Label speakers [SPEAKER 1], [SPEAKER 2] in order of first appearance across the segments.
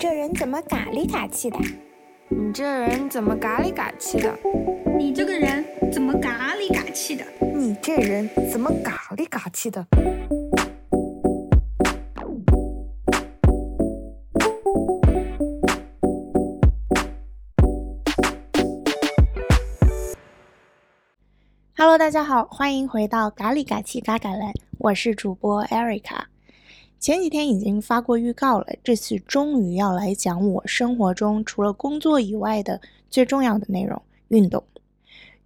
[SPEAKER 1] 这人怎么嘎里嘎气的？
[SPEAKER 2] 你这人怎么嘎里嘎气的？
[SPEAKER 3] 你这个人怎么嘎里嘎气的？
[SPEAKER 1] 你这人怎么嘎里嘎气的？Hello，大家好，欢迎回到嘎里嘎气嘎嘎来，我是主播 Erica。前几天已经发过预告了，这次终于要来讲我生活中除了工作以外的最重要的内容——运动。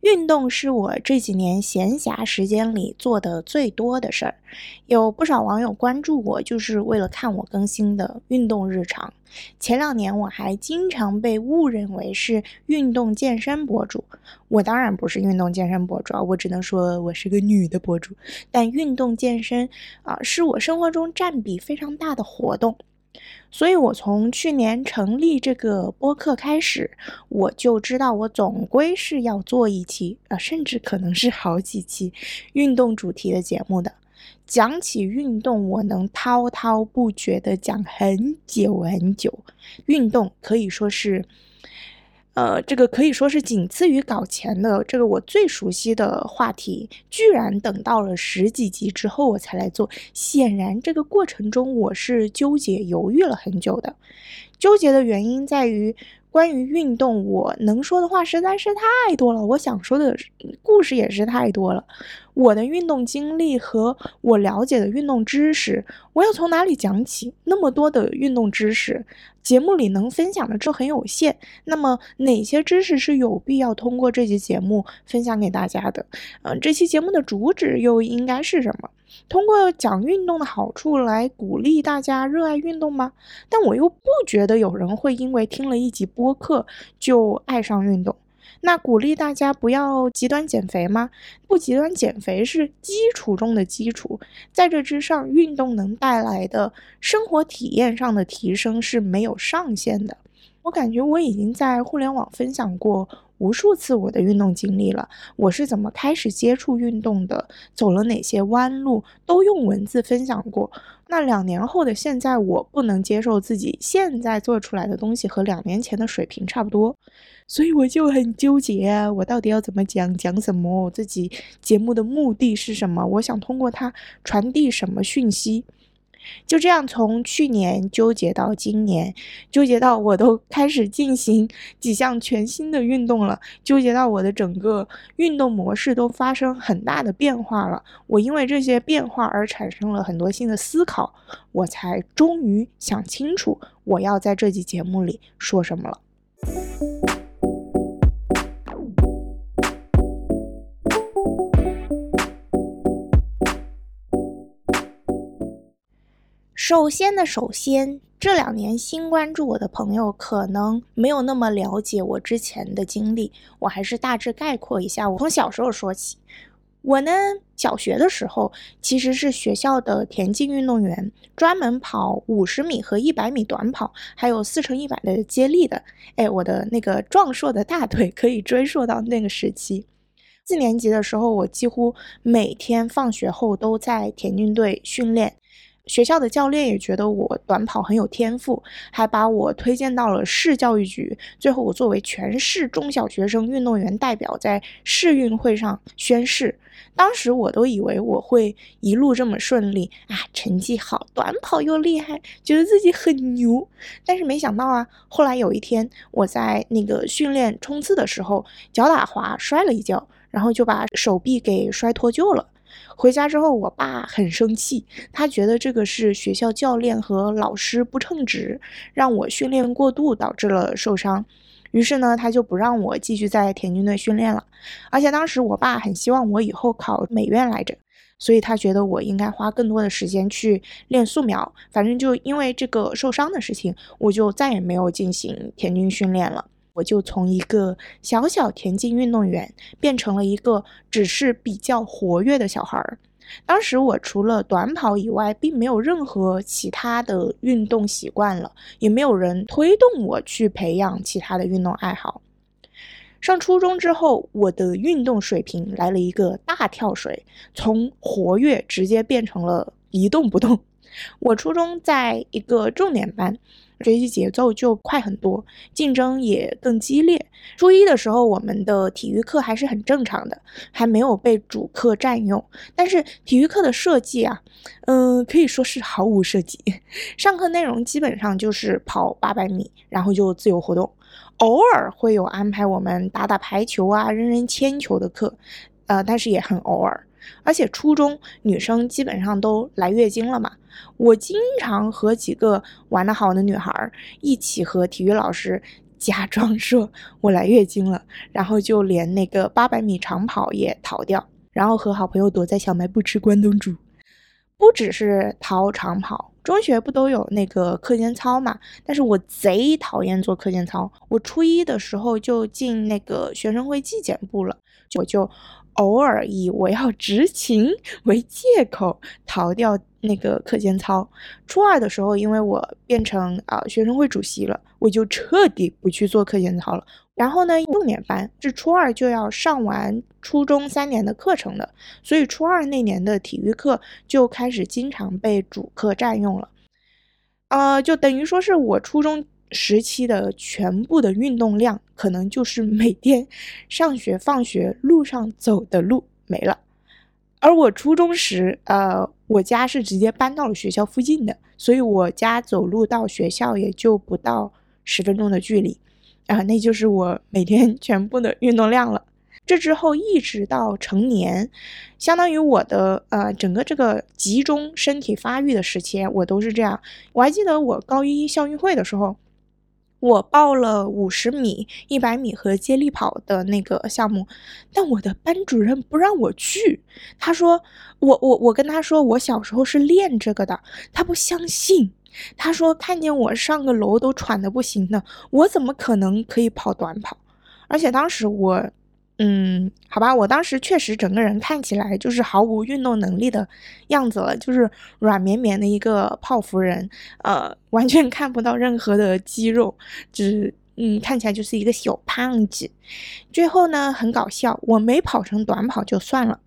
[SPEAKER 1] 运动是我这几年闲暇时间里做的最多的事儿，有不少网友关注我，就是为了看我更新的运动日常。前两年我还经常被误认为是运动健身博主，我当然不是运动健身博主啊，我只能说我是个女的博主。但运动健身啊，是我生活中占比非常大的活动。所以，我从去年成立这个播客开始，我就知道我总归是要做一期啊，甚至可能是好几期运动主题的节目的。讲起运动，我能滔滔不绝地讲很久很久。运动可以说是。呃，这个可以说是仅次于搞钱的这个我最熟悉的话题，居然等到了十几集之后我才来做。显然，这个过程中我是纠结犹豫了很久的。纠结的原因在于。关于运动，我能说的话实在是太多了，我想说的故事也是太多了。我的运动经历和我了解的运动知识，我要从哪里讲起？那么多的运动知识，节目里能分享的就很有限。那么哪些知识是有必要通过这期节目分享给大家的？嗯，这期节目的主旨又应该是什么？通过讲运动的好处来鼓励大家热爱运动吗？但我又不觉得有人会因为听了一集播客就爱上运动。那鼓励大家不要极端减肥吗？不极端减肥是基础中的基础，在这之上，运动能带来的生活体验上的提升是没有上限的。我感觉我已经在互联网分享过。无数次我的运动经历了，我是怎么开始接触运动的，走了哪些弯路，都用文字分享过。那两年后的现在，我不能接受自己现在做出来的东西和两年前的水平差不多，所以我就很纠结，我到底要怎么讲，讲什么？我自己节目的目的是什么？我想通过它传递什么讯息？就这样，从去年纠结到今年，纠结到我都开始进行几项全新的运动了，纠结到我的整个运动模式都发生很大的变化了。我因为这些变化而产生了很多新的思考，我才终于想清楚我要在这期节目里说什么了。首先的首先，这两年新关注我的朋友可能没有那么了解我之前的经历，我还是大致概括一下。我从小时候说起，我呢，小学的时候其实是学校的田径运动员，专门跑五十米和一百米短跑，还有四乘一百的接力的。哎，我的那个壮硕的大腿可以追溯到那个时期。四年级的时候，我几乎每天放学后都在田径队训练。学校的教练也觉得我短跑很有天赋，还把我推荐到了市教育局。最后，我作为全市中小学生运动员代表，在市运会上宣誓。当时我都以为我会一路这么顺利啊，成绩好，短跑又厉害，觉得自己很牛。但是没想到啊，后来有一天我在那个训练冲刺的时候，脚打滑摔了一跤，然后就把手臂给摔脱臼了。回家之后，我爸很生气，他觉得这个是学校教练和老师不称职，让我训练过度导致了受伤。于是呢，他就不让我继续在田径队训练了。而且当时我爸很希望我以后考美院来着，所以他觉得我应该花更多的时间去练素描。反正就因为这个受伤的事情，我就再也没有进行田径训练了。我就从一个小小田径运动员变成了一个只是比较活跃的小孩儿。当时我除了短跑以外，并没有任何其他的运动习惯了，也没有人推动我去培养其他的运动爱好。上初中之后，我的运动水平来了一个大跳水，从活跃直接变成了一动不动。我初中在一个重点班。学习节奏就快很多，竞争也更激烈。初一的时候，我们的体育课还是很正常的，还没有被主课占用。但是体育课的设计啊，嗯，可以说是毫无设计。上课内容基本上就是跑八百米，然后就自由活动，偶尔会有安排我们打打排球啊、扔扔铅球的课，呃，但是也很偶尔。而且初中女生基本上都来月经了嘛，我经常和几个玩得好的女孩一起和体育老师假装说我来月经了，然后就连那个八百米长跑也逃掉，然后和好朋友躲在小卖部吃关东煮。不只是逃长跑，中学不都有那个课间操嘛？但是我贼讨厌做课间操，我初一的时候就进那个学生会纪检部了，我就。偶尔以我要执勤 为借口逃掉那个课间操。初二的时候，因为我变成啊学生会主席了，我就彻底不去做课间操了。然后呢，重点班是初二就要上完初中三年的课程的，所以初二那年的体育课就开始经常被主课占用了。呃，就等于说是我初中。时期的全部的运动量，可能就是每天 上学放学路上走的路没了。而我初中时，呃，我家是直接搬到了学校附近的，所以我家走路到学校也就不到十分钟的距离，啊，那就是我每天 全部的运动量了。这之后一直到成年，相当于我的呃整个这个集中身体发育的时期，我都是这样。我还记得我高一校运会的时候。我报了五十米、一百米和接力跑的那个项目，但我的班主任不让我去。他说：“我我我跟他说，我小时候是练这个的。”他不相信。他说：“看见我上个楼都喘的不行呢，我怎么可能可以跑短跑？而且当时我……”嗯，好吧，我当时确实整个人看起来就是毫无运动能力的样子了，就是软绵绵的一个泡芙人，呃，完全看不到任何的肌肉，只嗯，看起来就是一个小胖子。最后呢，很搞笑，我没跑成短跑就算了，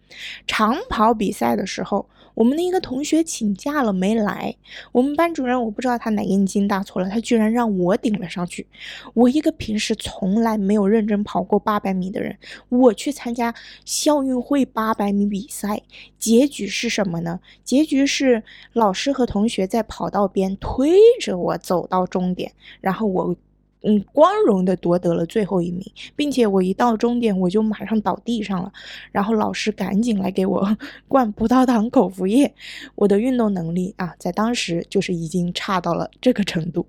[SPEAKER 1] 长跑比赛的时候。我们的一个同学请假了没来，我们班主任我不知道他哪根筋搭错了，他居然让我顶了上去。我一个平时从来没有认真跑过八百米的人，我去参加校运会八百米比赛，结局是什么呢？结局是老师和同学在跑道边推着我走到终点，然后我。嗯，光荣的夺得了最后一名，并且我一到终点我就马上倒地上了，然后老师赶紧来给我 灌葡萄糖口服液。我的运动能力啊，在当时就是已经差到了这个程度。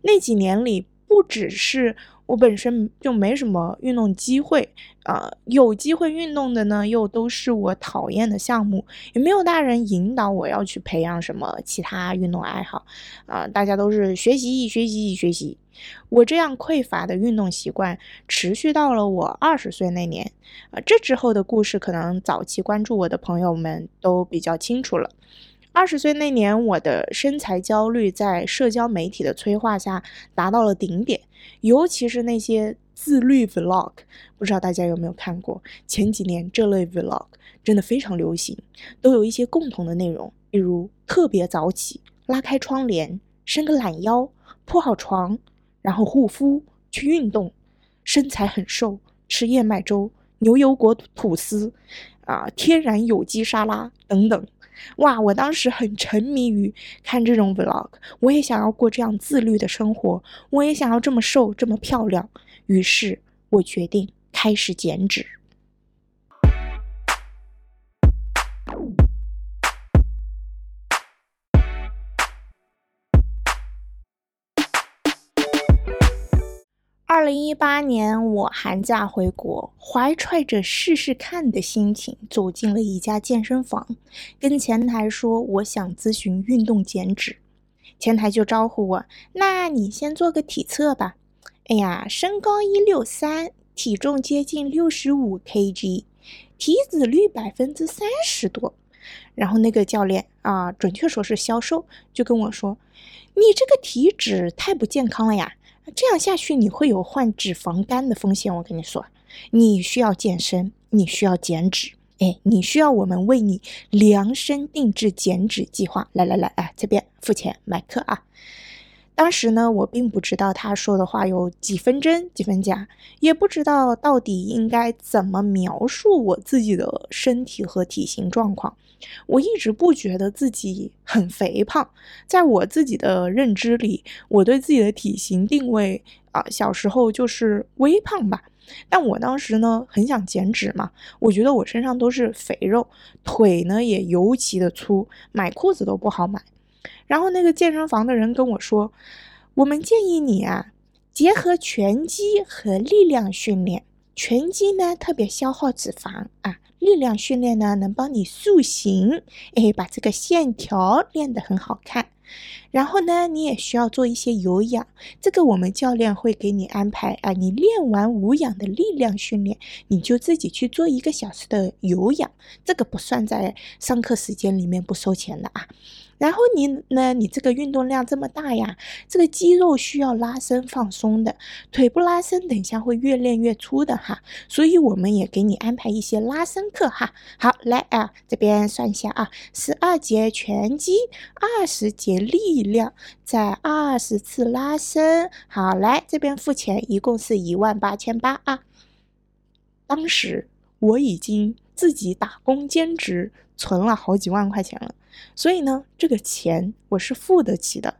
[SPEAKER 1] 那几年里，不只是我本身就没什么运动机会啊，有机会运动的呢，又都是我讨厌的项目，也没有大人引导我要去培养什么其他运动爱好啊，大家都是学习学习学习。我这样匮乏的运动习惯持续到了我二十岁那年，啊，这之后的故事可能早期关注我的朋友们都比较清楚了。二十岁那年，我的身材焦虑在社交媒体的催化下达到了顶点，尤其是那些自律 vlog，不知道大家有没有看过？前几年这类 vlog 真的非常流行，都有一些共同的内容，比如特别早起、拉开窗帘、伸个懒腰、铺好床。然后护肤去运动，身材很瘦，吃燕麦粥、牛油果吐司，啊，天然有机沙拉等等。哇，我当时很沉迷于看这种 vlog，我也想要过这样自律的生活，我也想要这么瘦这么漂亮。于是我决定开始减脂。二零一八年，我寒假回国，怀揣着试试看的心情走进了一家健身房，跟前台说我想咨询运动减脂。前台就招呼我：“那你先做个体测吧。”哎呀，身高一六三，体重接近六十五 kg，体脂率百分之三十多。然后那个教练啊，准确说是销售，就跟我说：“你这个体脂太不健康了呀。”这样下去，你会有患脂肪肝的风险。我跟你说，你需要健身，你需要减脂，哎，你需要我们为你量身定制减脂计划。来来来，哎，这边付钱买课啊！当时呢，我并不知道他说的话有几分真几分假，也不知道到底应该怎么描述我自己的身体和体型状况。我一直不觉得自己很肥胖，在我自己的认知里，我对自己的体型定位啊，小时候就是微胖吧。但我当时呢，很想减脂嘛，我觉得我身上都是肥肉，腿呢也尤其的粗，买裤子都不好买。然后那个健身房的人跟我说，我们建议你啊，结合拳击和力量训练，拳击呢特别消耗脂肪啊。力量训练呢，能帮你塑形，哎，把这个线条练得很好看。然后呢，你也需要做一些有氧，这个我们教练会给你安排啊。你练完无氧的力量训练，你就自己去做一个小时的有氧，这个不算在上课时间里面，不收钱的啊。然后你呢？你这个运动量这么大呀，这个肌肉需要拉伸放松的，腿部拉伸，等一下会越练越粗的哈。所以我们也给你安排一些拉伸课哈。好，来啊，这边算一下啊，十二节拳击，二十节力量，再二十次拉伸。好，来这边付钱，一共是一万八千八啊。当时我已经自己打工兼职。存了好几万块钱了，所以呢，这个钱我是付得起的。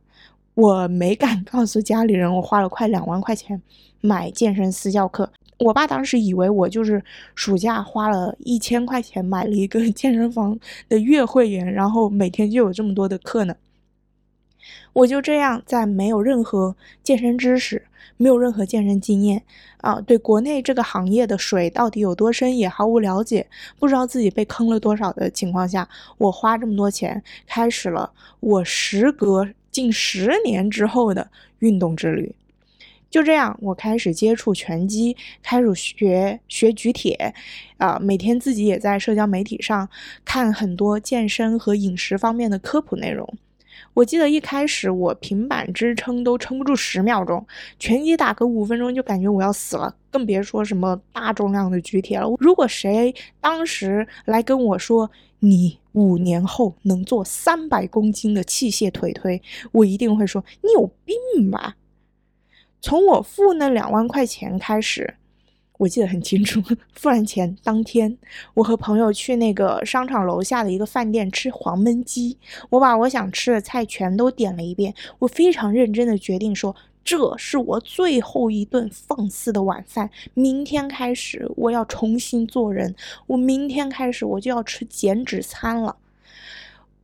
[SPEAKER 1] 我没敢 告诉家里人，我花了快两万块钱买健身私教课。我爸当时以为我就是暑假花了一千块钱买了一个 健身房的月会员，然后每天就有这么多的课呢。我就这样在没有任何健身知识。没有任何健身经验啊，对国内这个行业的水到底有多深也毫无了解，不知道自己被坑了多少的情况下，我花这么多钱开始了我时隔近十年之后的运动之旅。就这样，我开始接触拳击，开始学学举铁，啊，每天自己也在社交媒体上看很多健身和饮食方面的科普内容。我记得一开始我平板支撑都撑不住十秒钟，拳击打个五分钟就感觉我要死了，更别说什么大重量的举铁了。如果谁当时来跟我说你五年后能做三百公斤的器械腿推，我一定会说你有病吧。从我付那两万块钱开始。我记得很清楚，付完钱当天，我和朋友去那个商场楼下的一个饭店吃黄焖鸡。我把我想吃的菜全都点了一遍，我非常认真的决定说，这是我最后一顿放肆的晚饭。明天开始，我要重新做人。我明天开始，我就要吃减脂餐了。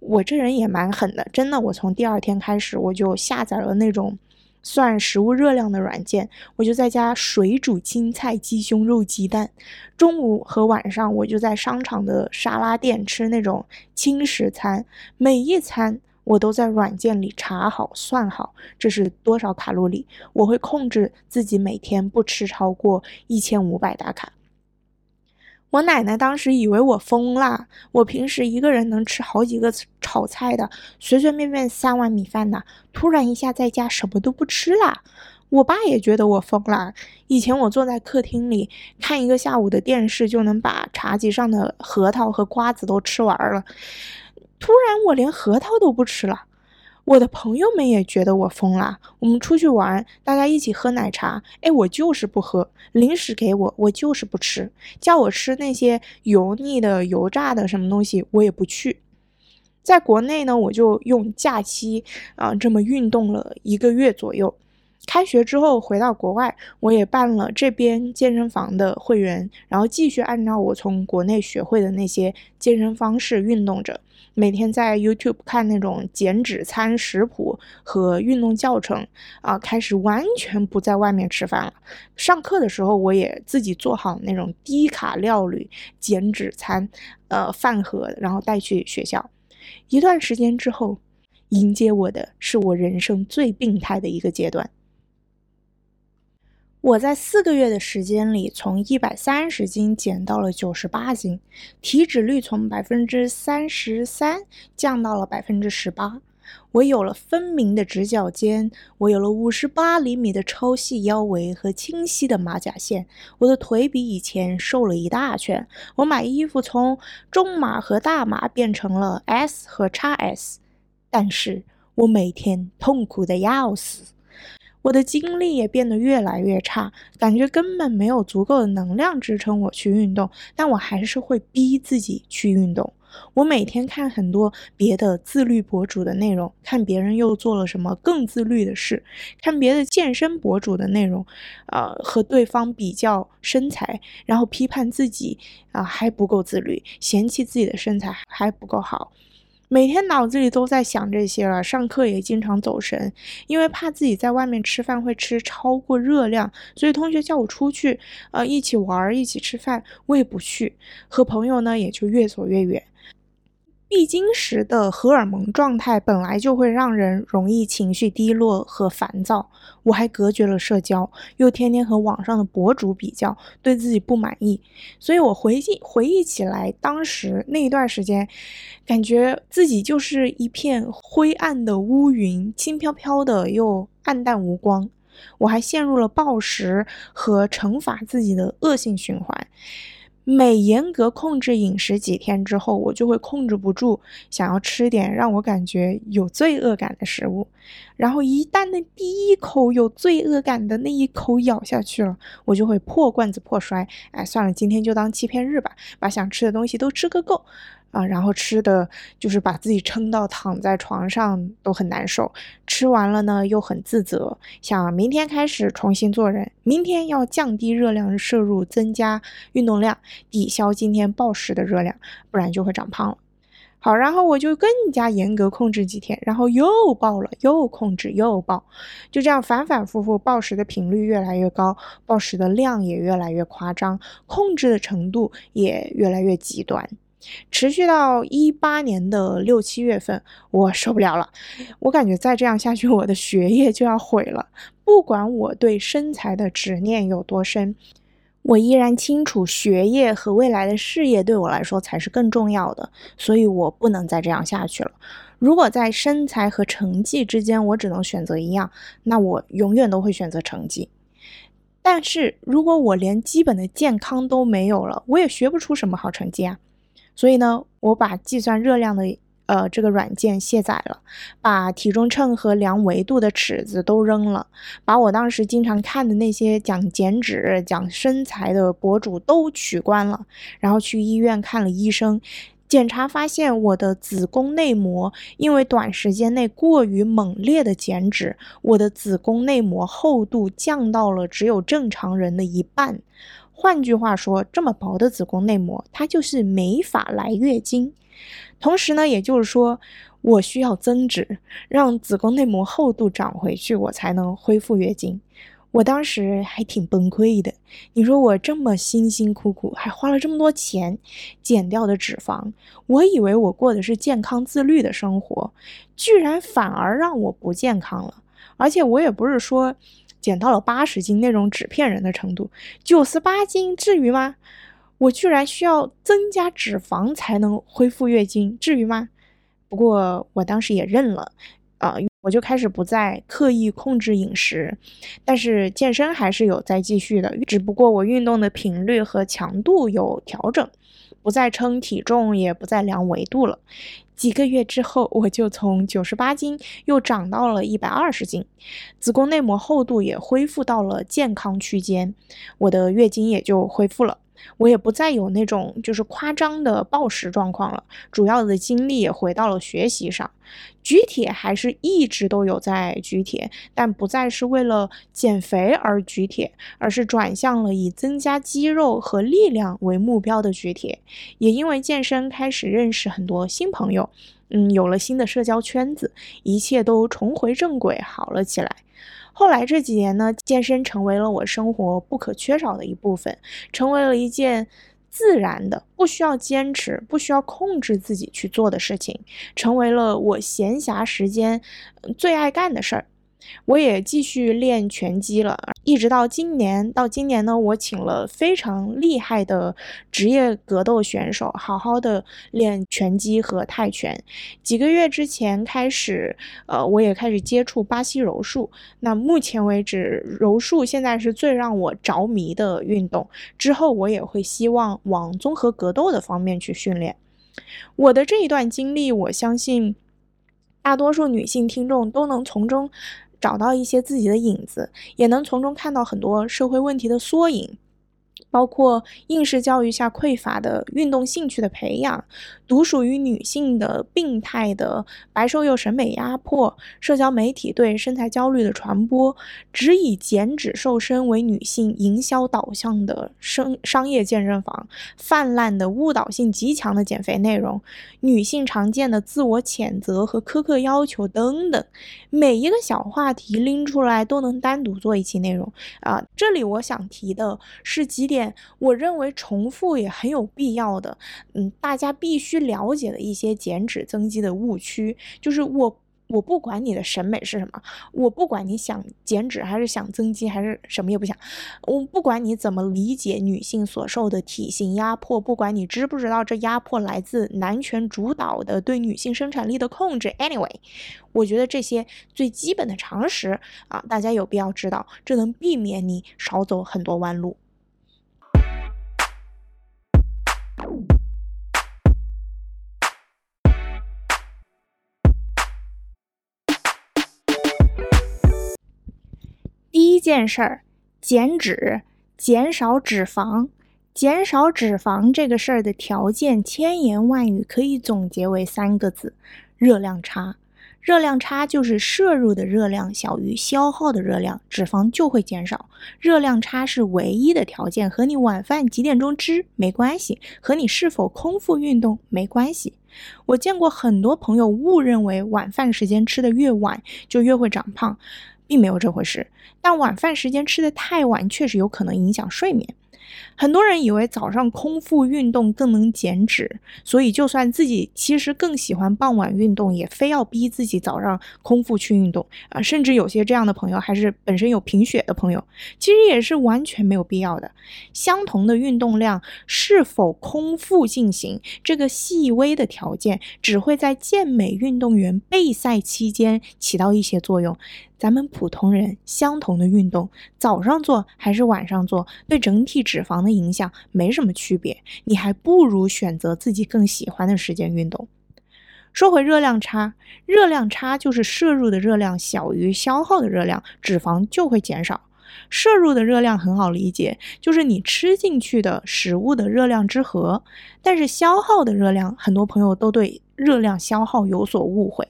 [SPEAKER 1] 我这人也蛮狠的，真的。我从第二天开始，我就下载了那种。算食物热量的软件，我就在家水煮青菜、鸡胸肉、鸡蛋。中午和晚上，我就在商场的沙拉店吃那种轻食餐。每一餐我都在软件里查好、算好，这是多少卡路里。我会控制自己每天不吃超过一千五百大卡。我奶奶当时以为我疯了，我平时一个人能吃好几个炒菜的，随随便便三碗米饭呢，突然一下在家什么都不吃了。我爸也觉得我疯了，以前我坐在客厅里看一个下午的电视就能把茶几上的核桃和瓜子都吃完了，突然我连核桃都不吃了。我的朋友们也觉得我疯了。我们出去玩，大家一起喝奶茶，哎，我就是不喝。零食给我，我就是不吃。叫我吃那些油腻的、油炸的什么东西，我也不去。在国内呢，我就用假期啊这么运动了一个月左右。开学之后回到国外，我也办了这边健身房的会员，然后继续按照我从国内学会的那些健身方式运动着。每天在 YouTube 看那种减脂餐食谱和运动教程啊，开始完全不在外面吃饭了。上课的时候，我也自己做好那种低卡料理减脂餐，呃，饭盒，然后带去学校。一段时间之后，迎接我的是我人生最病态的一个阶段。我在四个月的时间里，从一百三十斤减到了九十八斤，体脂率从百分之三十三降到了百分之十八。我有了分明的直角肩，我有了五十八厘米的超细腰围和清晰的马甲线。我的腿比以前瘦了一大圈。我买衣服从中码和大码变成了 S 和 XS，但是我每天痛苦的要死。我的精力也变得越来越差，感觉根本没有足够的能量支撑我去运动，但我还是会逼自己去运动。我每天看很多别的自律博主的内容，看别人又做了什么更自律的事，看别的健身博主的内容，呃，和对方比较身材，然后批判自己啊还不够自律，嫌弃自己的身材还不够好。每天脑子里都在想这些了，上课也经常走神，因为怕自己在外面吃饭会吃超过热量，所以同学叫我出去，呃，一起玩，一起吃饭，我也不去，和朋友呢也就越走越远。必经时的荷尔蒙状态本来就会让人容易情绪低落和烦躁，我还隔绝了社交，又天天和网上的博主比较，对自己不满意，所以我回忆回忆起来，当时那一段时间，感觉自己就是一片灰暗的乌云，轻飘飘的又暗淡无光，我还陷入了暴食和惩罚自己的恶性循环。每严格控制饮食几天之后，我就会控制不住想要吃点让我感觉有罪恶感的食物，然后一旦那第一口有罪恶感的那一口咬下去了，我就会破罐子破摔。哎，算了，今天就当欺骗日吧，把想吃的东西都吃个够。啊，然后吃的就是把自己撑到躺在床上都很难受，吃完了呢又很自责，想明天开始重新做人，明天要降低热量摄入，增加运动量，抵消今天暴食的热量，不然就会长胖了。好，然后我就更加严格控制几天，然后又暴了，又控制又暴，就这样反反复复，暴食的频率越来越高，暴食的量也越来越夸张，控制的程度也越来越极端。持续到一八年的六七月份，我受不了了。我感觉再这样下去，我的学业就要毁了。不管我对身材的执念有多深，我依然清楚学业和未来的事业对我来说才是更重要的。所以我不能再这样下去了。如果在身材和成绩之间，我只能选择一样，那我永远都会选择成绩。但是如果我连基本的健康都没有了，我也学不出什么好成绩啊。所以呢，我把计算热量的呃这个软件卸载了，把体重秤和量维度的尺子都扔了，把我当时经常看的那些讲减脂、讲身材的博主都取关了，然后去医院看了医生，检查发现我的子宫内膜因为短时间内过于猛烈的减脂，我的子宫内膜厚度降到了只有正常人的一半。换句话说，这么薄的子宫内膜，它就是没法来月经。同时呢，也就是说，我需要增脂，让子宫内膜厚度长回去，我才能恢复月经。我当时还挺崩溃的。你说我这么辛辛苦苦，还花了这么多钱减掉的脂肪，我以为我过的是健康自律的生活，居然反而让我不健康了。而且我也不是说。减到了八十斤那种纸片人的程度，九十八斤至于吗？我居然需要增加脂肪才能恢复月经，至于吗？不过我当时也认了，啊，我就开始不再刻意控制饮食，但是健身还是有在继续的，只不过我运动的频率和强度有调整，不再称体重，也不再量维度了。几个月之后，我就从九十八斤又长到了一百二十斤，子宫内膜厚度也恢复到了健康区间，我的月经也就恢复了。我也不再有那种就是夸张的暴食状况了，主要的精力也回到了学习上。举铁还是一直都有在举铁，但不再是为了减肥而举铁，而是转向了以增加肌肉和力量为目标的举铁。也因为健身，开始认识很多新朋友，嗯，有了新的社交圈子，一切都重回正轨，好了起来。后来这几年呢，健身成为了我生活不可缺少的一部分，成为了一件自然的、不需要坚持、不需要控制自己去做的事情，成为了我闲暇时间最爱干的事儿。我也继续练拳击了，一直到今年。到今年呢，我请了非常厉害的职业格斗选手，好好的练拳击和泰拳。几个月之前开始，呃，我也开始接触巴西柔术。那目前为止，柔术现在是最让我着迷的运动。之后我也会希望往综合格斗的方面去训练。我的这一段经历，我相信。大多数女性听众都能从中找到一些自己的影子，也能从中看到很多社会问题的缩影。包括应试教育下匮乏的运动兴趣的培养，独属于女性的病态的白瘦幼审美压迫，社交媒体对身材焦虑的传播，只以减脂瘦身为女性营销导向的商商业健身房，泛滥的误导性极强的减肥内容，女性常见的自我谴责和苛刻要求等等，每一个小话题拎出来都能单独做一期内容啊。这里我想提的是几点。我认为重复也很有必要的，嗯，大家必须去了解的一些减脂增肌的误区，就是我我不管你的审美是什么，我不管你想减脂还是想增肌还是什么也不想，我不管你怎么理解女性所受的体型压迫，不管你知不知道这压迫来自男权主导的对女性生产力的控制，anyway，我觉得这些最基本的常识啊，大家有必要知道，这能避免你少走很多弯路。第一件事儿，减脂，减少脂肪。减少脂肪这个事儿的条件，千言万语可以总结为三个字：热量差。热量差就是摄入的热量小于消耗的热量，脂肪就会减少。热量差是唯一的条件，和你晚饭几点钟吃没关系，和你是否空腹运动没关系。我见过很多朋友误认为晚饭时间吃的越晚就越会长胖，并没有这回事。但晚饭时间吃的太晚，确实有可能影响睡眠。很多人以为早上空腹运动更能减脂，所以就算自己其实更喜欢傍晚运动，也非要逼自己早上空腹去运动啊！甚至有些这样的朋友还是本身有贫血的朋友，其实也是完全没有必要的。相同的运动量是否空腹进行，这个细微的条件只会在健美运动员备赛期间起到一些作用。咱们普通人相同的运动，早上做还是晚上做，对整体脂肪的影响没什么区别。你还不如选择自己更喜欢的时间运动。说回热量差，热量差就是摄入的热量小于消耗的热量，脂肪就会减少。摄入的热量很好理解，就是你吃进去的食物的热量之和。但是消耗的热量，很多朋友都对热量消耗有所误会。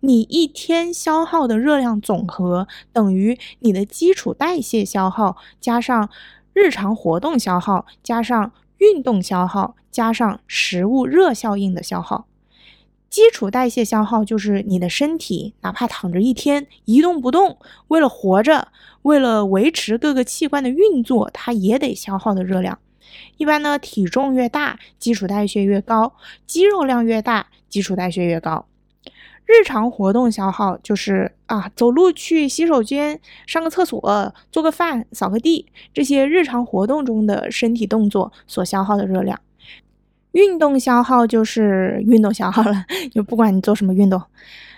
[SPEAKER 1] 你一天消耗的热量总和等于你的基础代谢消耗加上日常活动消耗加上运动消耗加上食物热效应的消耗。基础代谢消耗就是你的身体哪怕躺着一天一动不动，为了活着，为了维持各个器官的运作，它也得消耗的热量。一般呢，体重越大，基础代谢越高；肌肉量越大，基础代谢越高。日常活动消耗就是啊，走路去洗手间、上个厕所、做个饭、扫个地，这些日常活动中的身体动作所消耗的热量。运动消耗就是运动消耗了，就不管你做什么运动。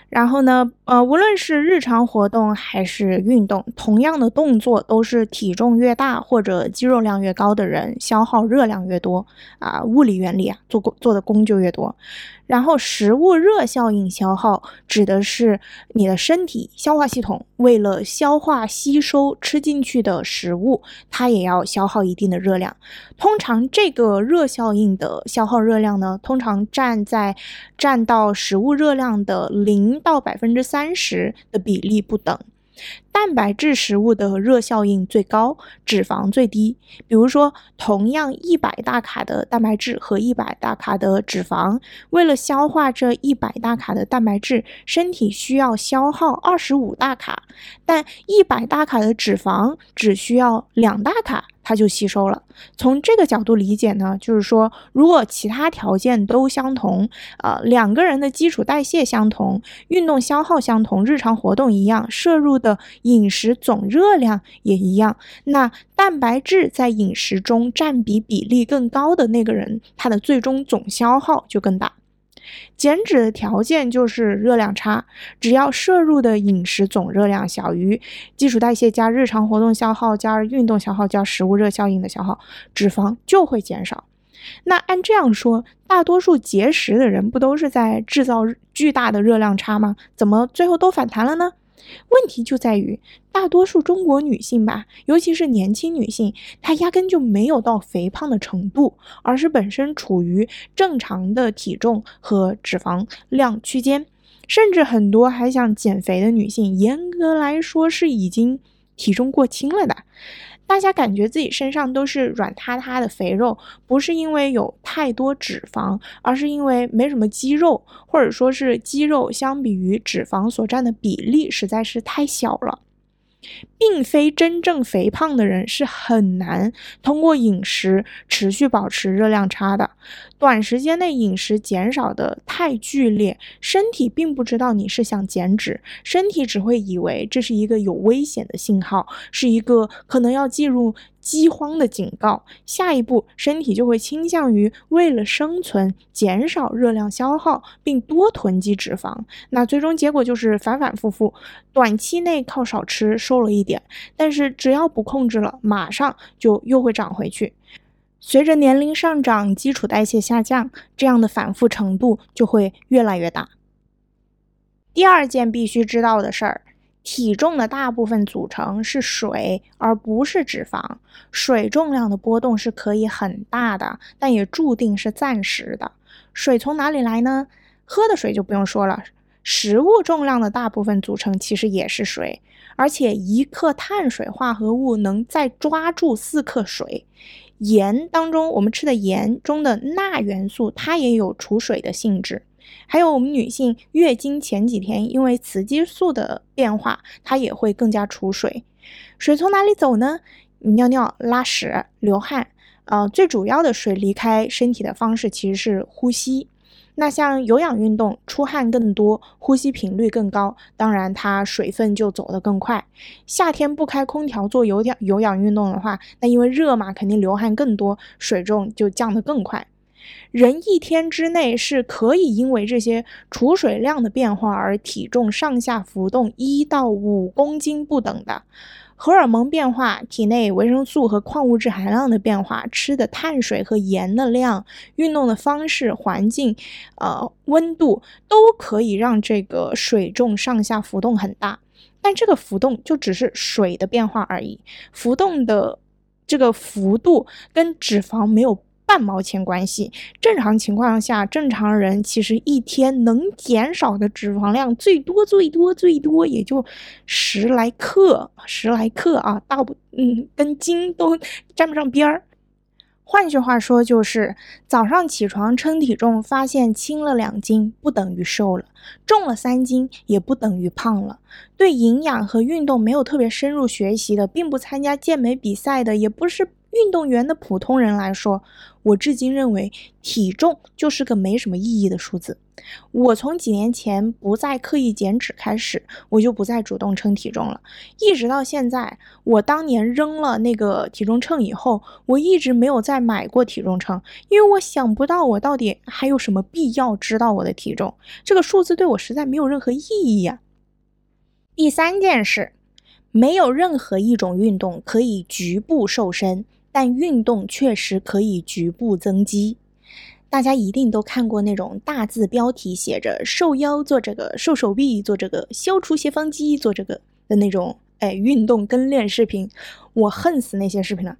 [SPEAKER 1] 然后呢，呃，无论是日常活动还是运动，同样的动作都是体重越大或者肌肉量越高的人消耗热量越多啊，物理原理啊，做工做的功就越多。然后食物热效应消耗指的是你的身体消化系统为了消化吸收吃进去的食物，它也要消耗一定的热量。通常这个热效应的消耗热量呢，通常占在占到食物热量的零到百分之三十的比例不等。蛋白质食物的热效应最高，脂肪最低。比如说，同样一百大卡的蛋白质和一百大卡的脂肪，为了消化这一百大卡的蛋白质，身体需要消耗二十五大卡，但一百大卡的脂肪只需要两大卡。它就吸收了。从这个角度理解呢，就是说，如果其他条件都相同，呃，两个人的基础代谢相同，运动消耗相同，日常活动一样，摄入的饮食总热量也一样，那蛋白质在饮食中占比比例更高的那个人，他的最终总消耗就更大。减脂的条件就是热量差，只要摄入的饮食总热量小于基础代谢加日常活动消耗加运动消耗加食物热效应的消耗，脂肪就会减少。那按这样说，大多数节食的人不都是在制造巨大的热量差吗？怎么最后都反弹了呢？问题就在于，大多数中国女性吧，尤其是年轻女性，她压根就没有到肥胖的程度，而是本身处于正常的体重和脂肪量区间，甚至很多还想减肥的女性，严格来说是已经体重过轻了的。大家感觉自己身上都是软塌塌的肥肉，不是因为有太多脂肪，而是因为没什么肌肉，或者说是肌肉相比于脂肪所占的比例实在是太小了。并非真正肥胖的人是很难通过饮食持续保持热量差的。短时间内饮食减少的太剧烈，身体并不知道你是想减脂，身体只会以为这是一个有危险的信号，是一个可能要进入。饥荒的警告，下一步身体就会倾向于为了生存减少热量消耗，并多囤积脂肪。那最终结果就是反反复复，短期内靠少吃瘦了一点，但是只要不控制了，马上就又会长回去。随着年龄上涨，基础代谢下降，这样的反复程度就会越来越大。第二件必须知道的事儿。体重的大部分组成是水，而不是脂肪。水重量的波动是可以很大的，但也注定是暂时的。水从哪里来呢？喝的水就不用说了。食物重量的大部分组成其实也是水，而且一克碳水化合物能再抓住四克水。盐当中，我们吃的盐中的钠元素，它也有储水的性质。还有我们女性月经前几天，因为雌激素的变化，它也会更加储水。水从哪里走呢？尿尿、拉屎、流汗，呃，最主要的水离开身体的方式其实是呼吸。那像有氧运动，出汗更多，呼吸频率更高，当然它水分就走得更快。夏天不开空调做有氧有氧运动的话，那因为热嘛，肯定流汗更多，水重就降得更快。人一天之内是可以因为这些储水量的变化而体重上下浮动一到五公斤不等的。荷尔蒙变化、体内维生素和矿物质含量的变化、吃的碳水和盐的量、运动的方式、环境、呃温度，都可以让这个水重上下浮动很大。但这个浮动就只是水的变化而已，浮动的这个幅度跟脂肪没有。半毛钱关系。正常情况下，正常人其实一天能减少的脂肪量最多最多最多也就十来克，十来克啊，大不嗯，跟斤都沾不上边儿。换句话说，就是早上起床称体重，发现轻了两斤，不等于瘦了；重了三斤，也不等于胖了。对营养和运动没有特别深入学习的，并不参加健美比赛的，也不是。运动员的普通人来说，我至今认为体重就是个没什么意义的数字。我从几年前不再刻意减脂开始，我就不再主动称体重了。一直到现在，我当年扔了那个体重秤以后，我一直没有再买过体重秤，因为我想不到我到底还有什么必要知道我的体重。这个数字对我实在没有任何意义呀。第三件事，没有任何一种运动可以局部瘦身。但运动确实可以局部增肌，大家一定都看过那种大字标题写着“瘦腰做这个，瘦手臂做这个，消除斜方肌做这个”的那种哎运动跟练视频，我恨死那些视频了。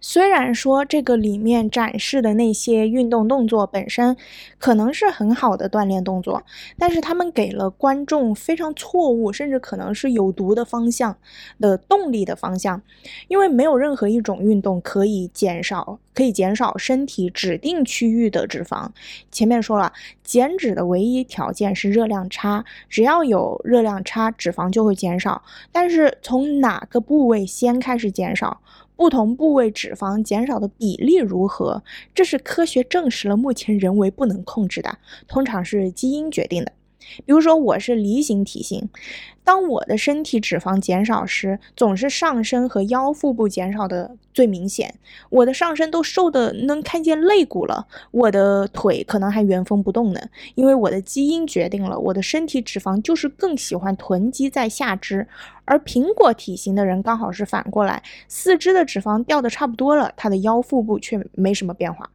[SPEAKER 1] 虽然说这个里面展示的那些运动动作本身可能是很好的锻炼动作，但是他们给了观众非常错误，甚至可能是有毒的方向的动力的方向，因为没有任何一种运动可以减少可以减少身体指定区域的脂肪。前面说了，减脂的唯一条件是热量差，只要有热量差，脂肪就会减少。但是从哪个部位先开始减少？不同部位脂肪减少的比例如何？这是科学证实了，目前人为不能控制的，通常是基因决定的。比如说，我是梨形体型。当我的身体脂肪减少时，总是上身和腰腹部减少的最明显。我的上身都瘦的能看见肋骨了，我的腿可能还原封不动呢。因为我的基因决定了，我的身体脂肪就是更喜欢囤积在下肢，而苹果体型的人刚好是反过来，四肢的脂肪掉的差不多了，他的腰腹部却没什么变化。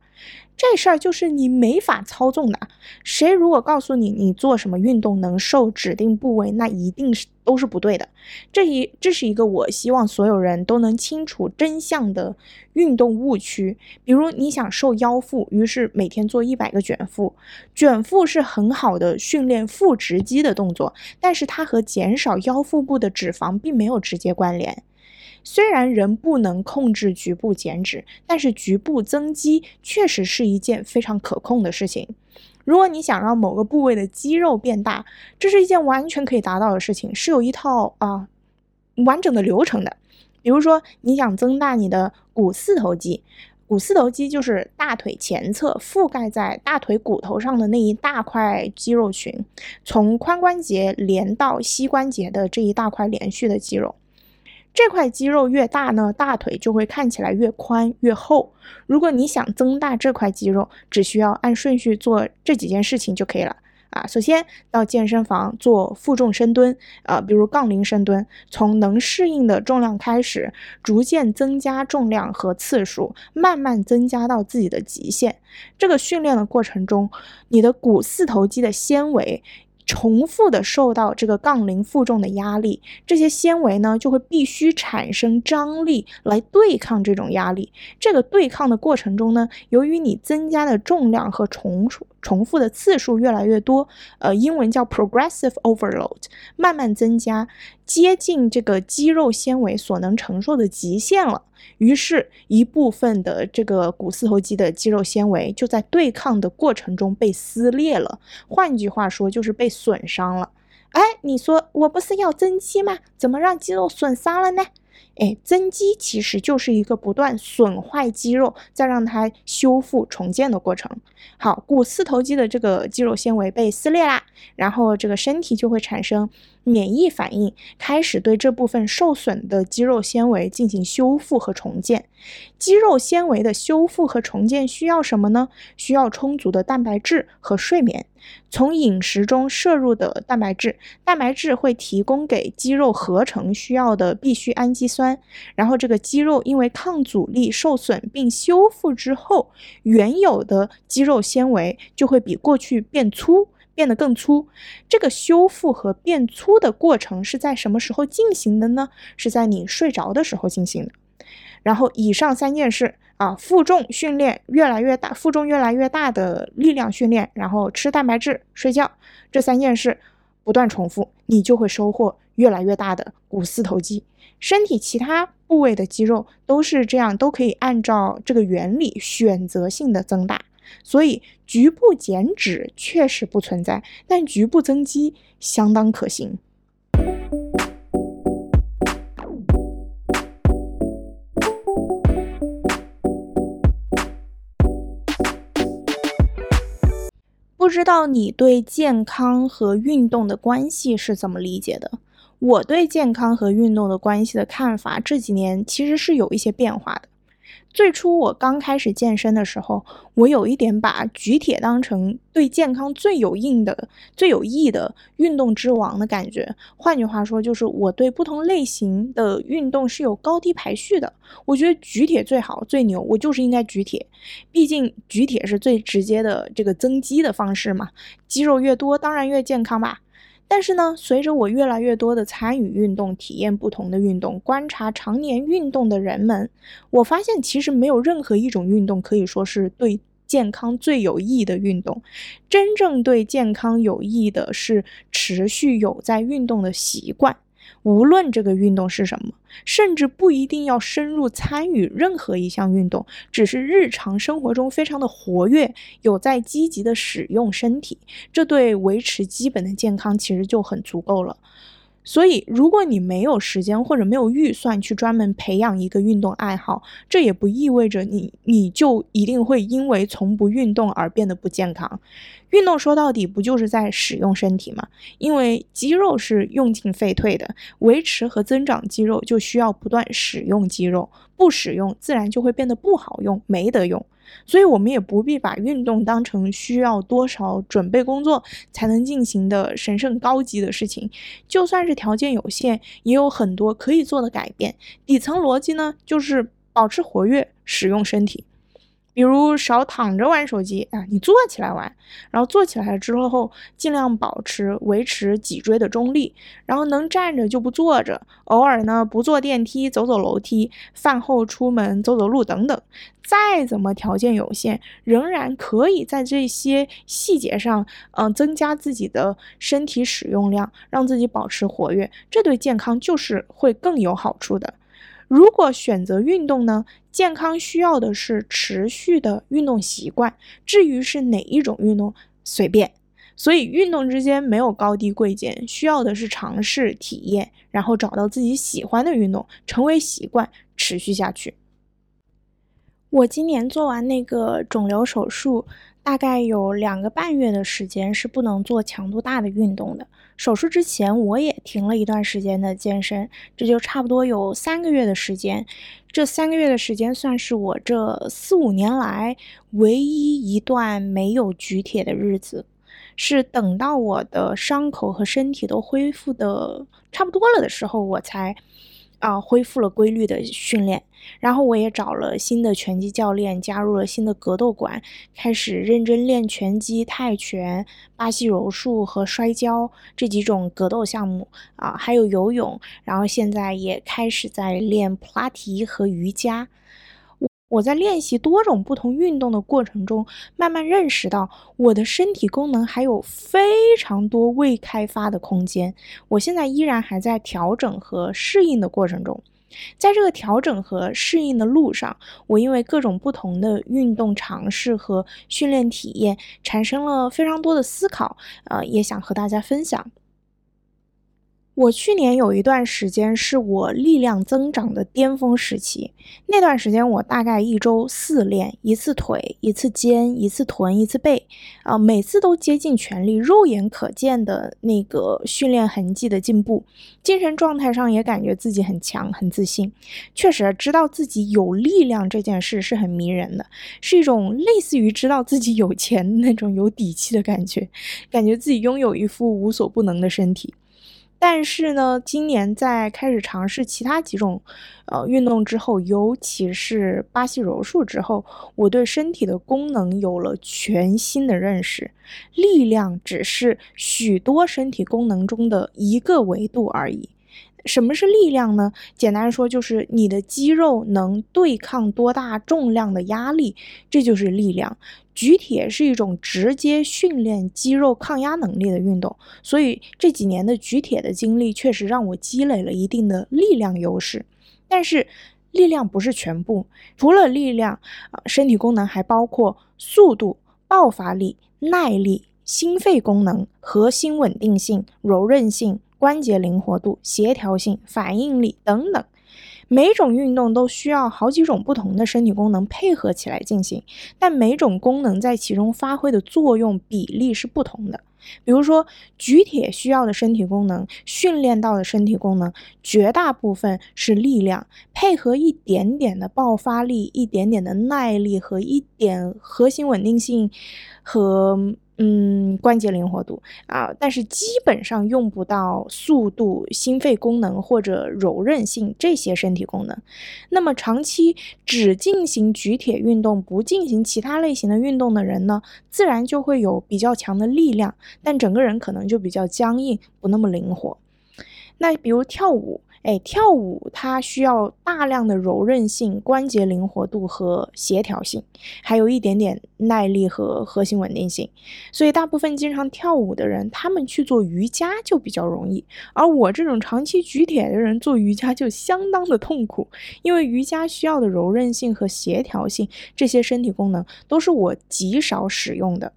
[SPEAKER 1] 这事儿就是你没法操纵的。谁如果告诉你你做什么运动能瘦指定部位，那一定是都是不对的。这一这是一个我希望所有人都能清楚真相的运动误区。比如你想瘦腰腹，于是每天做一百个卷腹。卷腹是很好的训练腹直肌的动作，但是它和减少腰腹部的脂肪并没有直接关联。虽然人不能控制局部减脂，但是局部增肌确实是一件非常可控的事情。如果你想让某个部位的肌肉变大，这是一件完全可以达到的事情，是有一套啊完整的流程的。比如说，你想增大你的股四头肌，股四头肌就是大腿前侧覆盖在大腿骨头上的那一大块肌肉群，从髋关节连到膝关节的这一大块连续的肌肉。这块肌肉越大呢，大腿就会看起来越宽越厚。如果你想增大这块肌肉，只需要按顺序做这几件事情就可以了啊。首先到健身房做负重深蹲，啊，比如杠铃深蹲，从能适应的重量开始，逐渐增加重量和次数，慢慢增加到自己的极限。这个训练的过程中，你的股四头肌的纤维。重复的受到这个杠铃负重的压力，这些纤维呢就会必须产生张力来对抗这种压力。这个对抗的过程中呢，由于你增加的重量和重重复的次数越来越多，呃，英文叫 progressive overload，慢慢增加，接近这个肌肉纤维所能承受的极限了。于是，一部分的这个股四头肌的肌肉纤维就在对抗的过程中被撕裂了。换句话说，就是被损伤了。哎，你说我不是要增肌吗？怎么让肌肉损伤了呢？哎，增肌其实就是一个不断损坏肌肉，再让它修复重建的过程。好，股四头肌的这个肌肉纤维被撕裂啦，然后这个身体就会产生免疫反应，开始对这部分受损的肌肉纤维进行修复和重建。肌肉纤维的修复和重建需要什么呢？需要充足的蛋白质和睡眠。从饮食中摄入的蛋白质，蛋白质会提供给肌肉合成需要的必需氨基酸。然后这个肌肉因为抗阻力受损并修复之后，原有的肌肉纤维就会比过去变粗，变得更粗。这个修复和变粗的过程是在什么时候进行的呢？是在你睡着的时候进行的。然后以上三件事啊，负重训练越来越大，负重越来越大的力量训练，然后吃蛋白质、睡觉，这三件事不断重复，你就会收获越来越大的股四头肌。身体其他部位的肌肉都是这样，都可以按照这个原理选择性的增大。所以局部减脂确实不存在，但局部增肌相当可行。不知道你对健康和运动的关系是怎么理解的？我对健康和运动的关系的看法，这几年其实是有一些变化的。最初我刚开始健身的时候，我有一点把举铁当成对健康最有益的、最有益的运动之王的感觉。换句话说，就是我对不同类型的运动是有高低排序的。我觉得举铁最好、最牛，我就是应该举铁。毕竟举铁是最直接的这个增肌的方式嘛，肌肉越多，当然越健康吧。但是呢，随着我越来越多的参与运动、体验不同的运动、观察常年运动的人们，我发现其实没有任何一种运动可以说是对健康最有益的运动。真正对健康有益的是持续有在运动的习惯。无论这个运动是什么，甚至不一定要深入参与任何一项运动，只是日常生活中非常的活跃，有在积极的使用身体，这对维持基本的健康其实就很足够了。所以，如果你没有时间或者没有预算去专门培养一个运动爱好，这也不意味着你你就一定会因为从不运动而变得不健康。运动说到底不就是在使用身体吗？因为肌肉是用进废退的，维持和增长肌肉就需要不断使用肌肉，不使用自然就会变得不好用，没得用。所以，我们也不必把运动当成需要多少准备工作才能进行的神圣高级的事情。就算是条件有限，也有很多可以做的改变。底层逻辑呢，就是保持活跃，使用身体。比如少躺着玩手机啊，你坐起来玩，然后坐起来之后，尽量保持维持脊椎的中立，然后能站着就不坐着，偶尔呢不坐电梯，走走楼梯，饭后出门走走路等等。再怎么条件有限，仍然可以在这些细节上，嗯，增加自己的身体使用量，让自己保持活跃，这对健康就是会更有好处的。如果选择运动呢？健康需要的是持续的运动习惯。至于是哪一种运动，随便。所以运动之间没有高低贵贱，需要的是尝试体验，然后找到自己喜欢的运动，成为习惯，持续下去。我今年做完那个肿瘤手术，大概有两个半月的时间是不能做强度大的运动的。手术之前我也停了一段时间的健身，这就差不多有三个月的时间。这三个月的时间算是我这四五年来唯一一段没有举铁的日子，是等到我的伤口和身体都恢复的差不多了的时候，我才。啊，恢复了规律的训练，然后我也找了新的拳击教练，加入了新的格斗馆，开始认真练拳击、泰拳、巴西柔术和摔跤这几种格斗项目啊，还有游泳，然后现在也开始在练普拉提和瑜伽。我在练习多种不同运动的过程中，慢慢认识到我的身体功能还有非常多未开发的空间。我现在依然还在调整和适应的过程中，在这个调整和适应的路上，我因为各种不同的运动尝试和训练体验，产生了非常多的思考，呃，也想和大家分享。我去年有一段时间是我力量增长的巅峰时期，那段时间我大概一周四练一次腿，一次肩，一次臀，一次背，啊，每次都竭尽全力，肉眼可见的那个训练痕迹的进步，精神状态上也感觉自己很强，很自信。确实，知道自己有力量这件事是很迷人的，是一种类似于知道自己有钱那种有底气的感觉，感觉自己拥有一副无所不能的身体。但是呢，今年在开始尝试其他几种，呃，运动之后，尤其是巴西柔术之后，我对身体的功能有了全新的认识。力量只是许多身体功能中的一个维度而已。什么是力量呢？简单说，就是你的肌肉能对抗多大重量的压力，这就是力量。举铁是一种直接训练肌肉抗压能力的运动，所以这几年的举铁的经历确实让我积累了一定的力量优势。但是，力量不是全部，除了力量，身体功能还包括速度、爆发力、耐力、心肺功能、核心稳定性、柔韧性、关节灵活度、协调性、反应力等等。每种运动都需要好几种不同的身体功能配合起来进行，但每种功能在其中发挥的作用比例是不同的。比如说，举铁需要的身体功能，训练到的身体功能，绝大部分是力量，配合一点点的爆发力、一点点的耐力和一点核心稳定性和。嗯，关节灵活度啊，但是基本上用不到速度、心肺功能或者柔韧性这些身体功能。那么长期只进行举铁运动，不进行其他类型的运动的人呢，自然就会有比较强的力量，但整个人可能就比较僵硬，不那么灵活。那比如跳舞。哎，跳舞它需要大量的柔韧性、关节灵活度和协调性，还有一点点耐力和核心稳定性。所以，大部分经常跳舞的人，他们去做瑜伽就比较容易。而我这种长期举铁的人做瑜伽就相当的痛苦，因为瑜伽需要的柔韧性和协调性这些身体功能都是我极少使用的。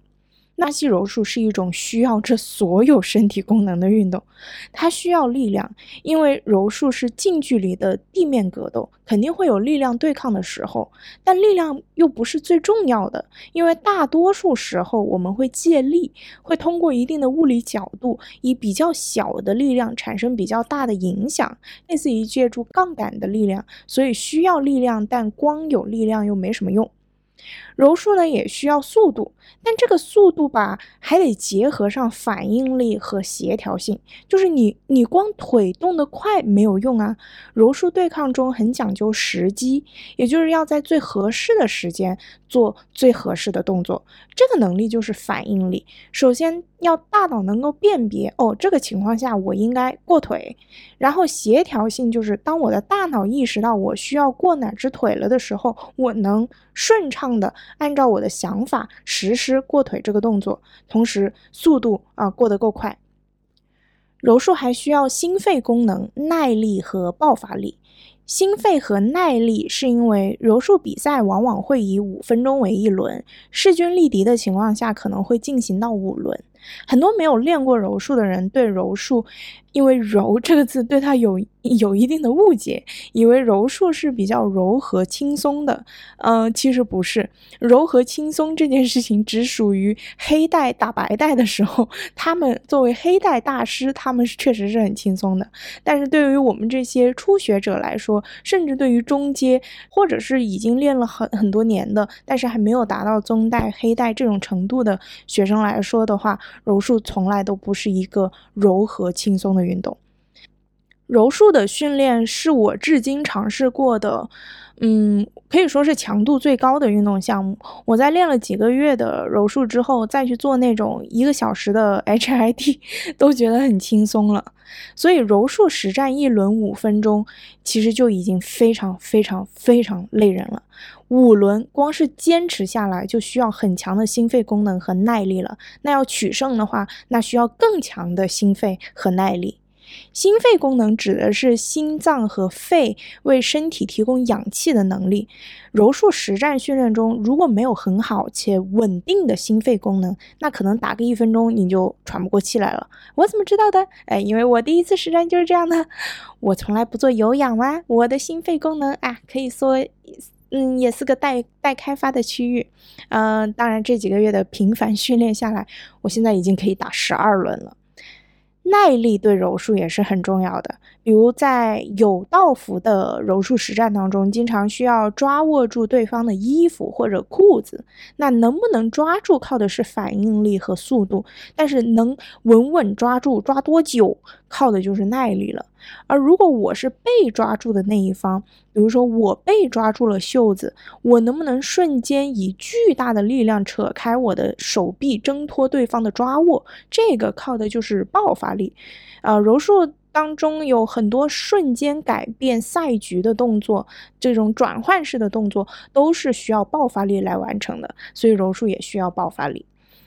[SPEAKER 1] 纳西柔术是一种需要这所有身体功能的运动，它需要力量，因为柔术是近距离的地面格斗，肯定会有力量对抗的时候。但力量又不是最重要的，因为大多数时候我们会借力，会通过一定的物理角度，以比较小的力量产生比较大的影响，类似于借助杠杆的力量。所以需要力量，但光有力量又没什么用。柔术呢也需要速度，但这个速度吧，还得结合上反应力和协调性。就是你你光腿动得快没有用啊。柔术对抗中很讲究时机，也就是要在最合适的时间做最合适的动作。这个能力就是反应力。首先要大脑能够辨别，哦，这个情况下我应该过腿。然后协调性就是当我的大脑意识到我需要过哪只腿了的时候，我能顺畅的。按照我的想法实施过腿这个动作，同时速度啊过得够快。柔术还需要心肺功能、耐力和爆发力。心肺和耐力是因为柔术比赛往往会以五分钟为一轮，势均力敌的情况下可能会进行到五轮。很多没有练过柔术的人对柔术，因为“柔”这个字对他有。有一定的误解，以为柔术是比较柔和轻松的，嗯，其实不是。柔和轻松这件事情只属于黑带打白带的时候，他们作为黑带大师，他们是确实是很轻松的。但是对于我们这些初学者来说，甚至对于中阶或者是已经练了很很多年的，但是还没有达到中带、黑带这种程度的学生来说的话，柔术从来都不是一个柔和轻松的运动。柔术的训练是我至今尝试过的，嗯，可以说是强度最高的运动项目。我在练了几个月的柔术之后，再去做那种一个小时的 HIT，都觉得很轻松了。所以柔术实战一轮五分钟，其实就已经非常非常非常累人了。五轮光是坚持下来，就需要很强的心肺功能和耐力了。那要取胜的话，那需要更强的心肺和耐力。心肺功能指的是心脏和肺为身体提供氧气的能力。柔术实战训练中，如果没有很好且稳定的心肺功能，那可能打个一分钟你就喘不过气来了。我怎么知道的？哎，因为我第一次实战就是这样的。我从来不做有氧啊，我的心肺功能啊，可以说，嗯，也是个待待开发的区域。嗯，当然这几个月的频繁训练下来，我现在已经可以打十二轮了。耐力对柔术也是很重要的，比如在有道服的柔术实战当中，经常需要抓握住对方的衣服或者裤子，那能不能抓住靠的是反应力和速度，但是能稳稳抓住抓多久，靠的就是耐力了。而如果我是被抓住的那一方，比如说我被抓住了袖子，我能不能瞬间以巨大的力量扯开我的手臂，挣脱对方的抓握？这个靠的就是爆发力。啊，柔术当中有很多瞬间改变赛局的动作，这种转换式的动作都是需要爆发力来完成的，所以柔术也需要爆发力。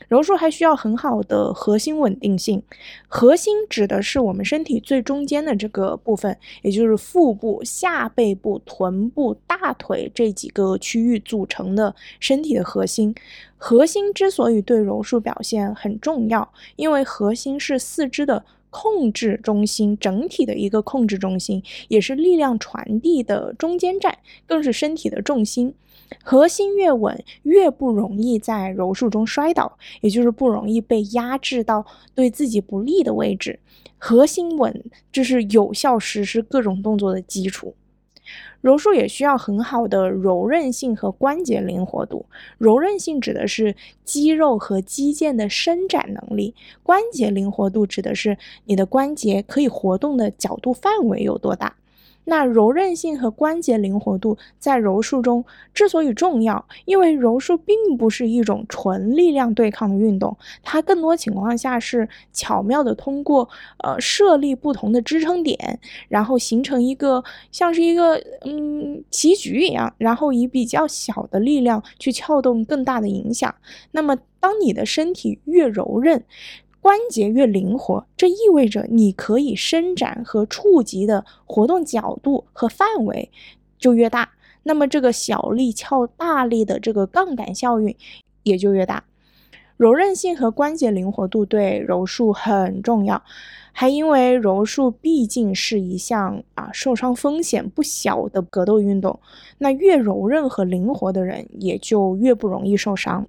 [SPEAKER 1] 柔术还需要很好的核心稳定性，核心指的是我们身体最中间的这个部分，也就是腹部、下背部、臀部、大腿这几个区域组成的身体的核心。核心之所以对柔术表现很重要，因为核心是四肢的控制中心，整体的一个控制中心，也是力量传递的中间站，更是身体的重心。核心越稳，越不容易在柔术中摔倒，也就是不容易被压制到对自己不利的位置。核心稳，这是有效实施各种动作的基础。柔术也需要很好的柔韧性和关节灵活度。柔韧性指的是肌肉和肌腱的伸展能力，关节灵活度指的是你的关节可以活动的角度范围有多大。那柔韧性和关节灵活度在柔术中之所以重要，因为柔术并不是一种纯力量对抗的运动，它更多情况下是巧妙的通过呃设立不同的支撑点，然后形成一个像是一个嗯棋局一样，然后以比较小的力量去撬动更大的影响。那么，当你的身体越柔韧，关节越灵活，这意味着你可以伸展和触及的活动角度和范围就越大。那么这个小力撬大力的这个杠杆效应也就越大。柔韧性和关节灵活度对柔术很重要，还因为柔术毕竟是一项啊受伤风险不小的格斗运动，那越柔韧和灵活的人也就越不容易受伤。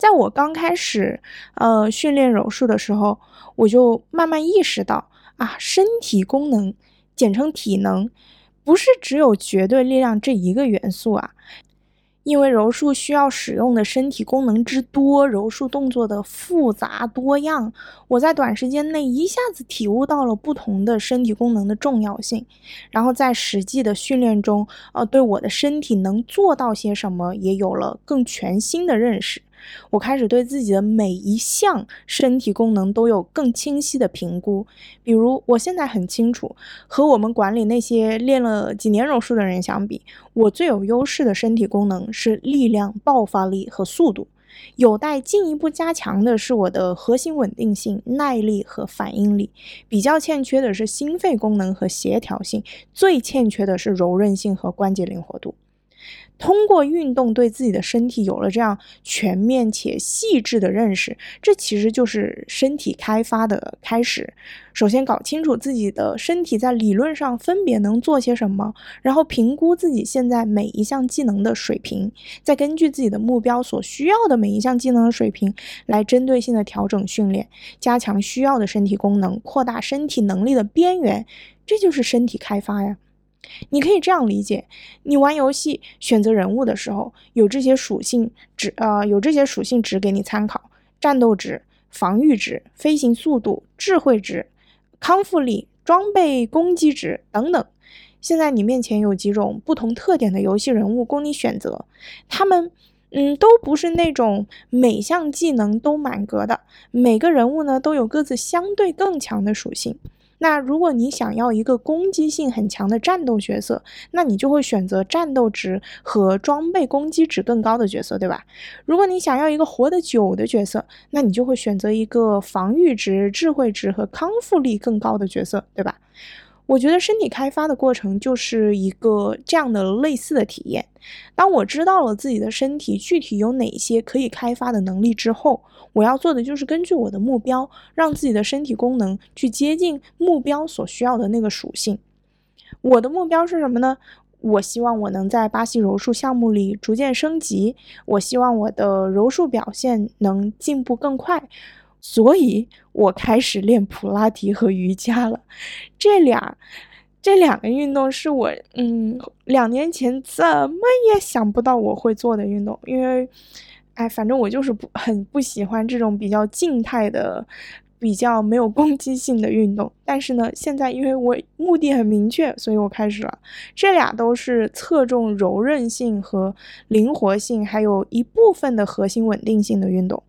[SPEAKER 1] 在我刚开始，呃，训练柔术的时候，我就慢慢意识到啊，身体功能，简称体能，不是只有绝对力量这一个元素啊。因为柔术需要使用的身体功能之多，柔术动作的复杂多样，我在短时间内一下子体悟到了不同的身体功能的重要性，然后在实际的训练中，呃，对我的身体能做到些什么也有了更全新的认识。我开始对自己的每一项身体功能都有更清晰的评估。比如，我现在很清楚，和我们馆里那些练了几年柔术的人相比，我最有优势的身体功能是力量、爆发力和速度。有待进一步加强的是我的核心稳定性、耐力和反应力。比较欠缺的是心肺功能和协调性。最欠缺的是柔韧性和关节灵活度。通过运动对自己的身体有了这样全面且细致的认识，这其实就是身体开发的开始。首先搞清楚自己的身体在理论上分别能做些什么，然后评估自己现在每一项技能的水平，再根据自己的目标所需要的每一项技能的水平来针对性的调整训练，加强需要的身体功能，扩大身体能力的边缘，这就是身体开发呀。你可以这样理解：你玩游戏选择人物的时候，有这些属性值，呃，有这些属性值给你参考：战斗值、防御值、飞行速度、智慧值、康复力、装备攻击值等等。现在你面前有几种不同特点的游戏人物供你选择，他们，嗯，都不是那种每项技能都满格的，每个人物呢都有各自相对更强的属性。那如果你想要一个攻击性很强的战斗角色，那你就会选择战斗值和装备攻击值更高的角色，对吧？如果你想要一个活得久的角色，那你就会选择一个防御值、智慧值和康复力更高的角色，对吧？我觉得身体开发的过程就是一个这样的类似的体验。当我知道了自己的身体具体有哪些可以开发的能力之后，我要做的就是根据我的目标，让自己的身体功能去接近目标所需要的那个属性。我的目标是什么呢？我希望我能在巴西柔术项目里逐渐升级，我希望我的柔术表现能进步更快。所以我开始练普拉提和瑜伽了，这俩这两个运动是我嗯两年前怎么也想不到我会做的运动，因为哎，反正我就是不很不喜欢这种比较静态的、比较没有攻击性的运动。但是呢，现在因为我目的很明确，所以我开始了。这俩都是侧重柔韧性和灵活性，还有一部分的核心稳定性的运动。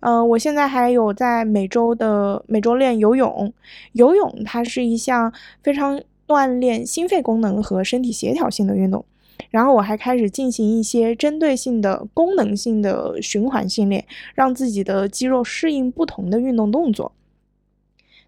[SPEAKER 1] 嗯，我现在还有在每周的每周练游泳。游泳它是一项非常锻炼心肺功能和身体协调性的运动。然后我还开始进行一些针对性的功能性的循环训练，让自己的肌肉适应不同的运动动作。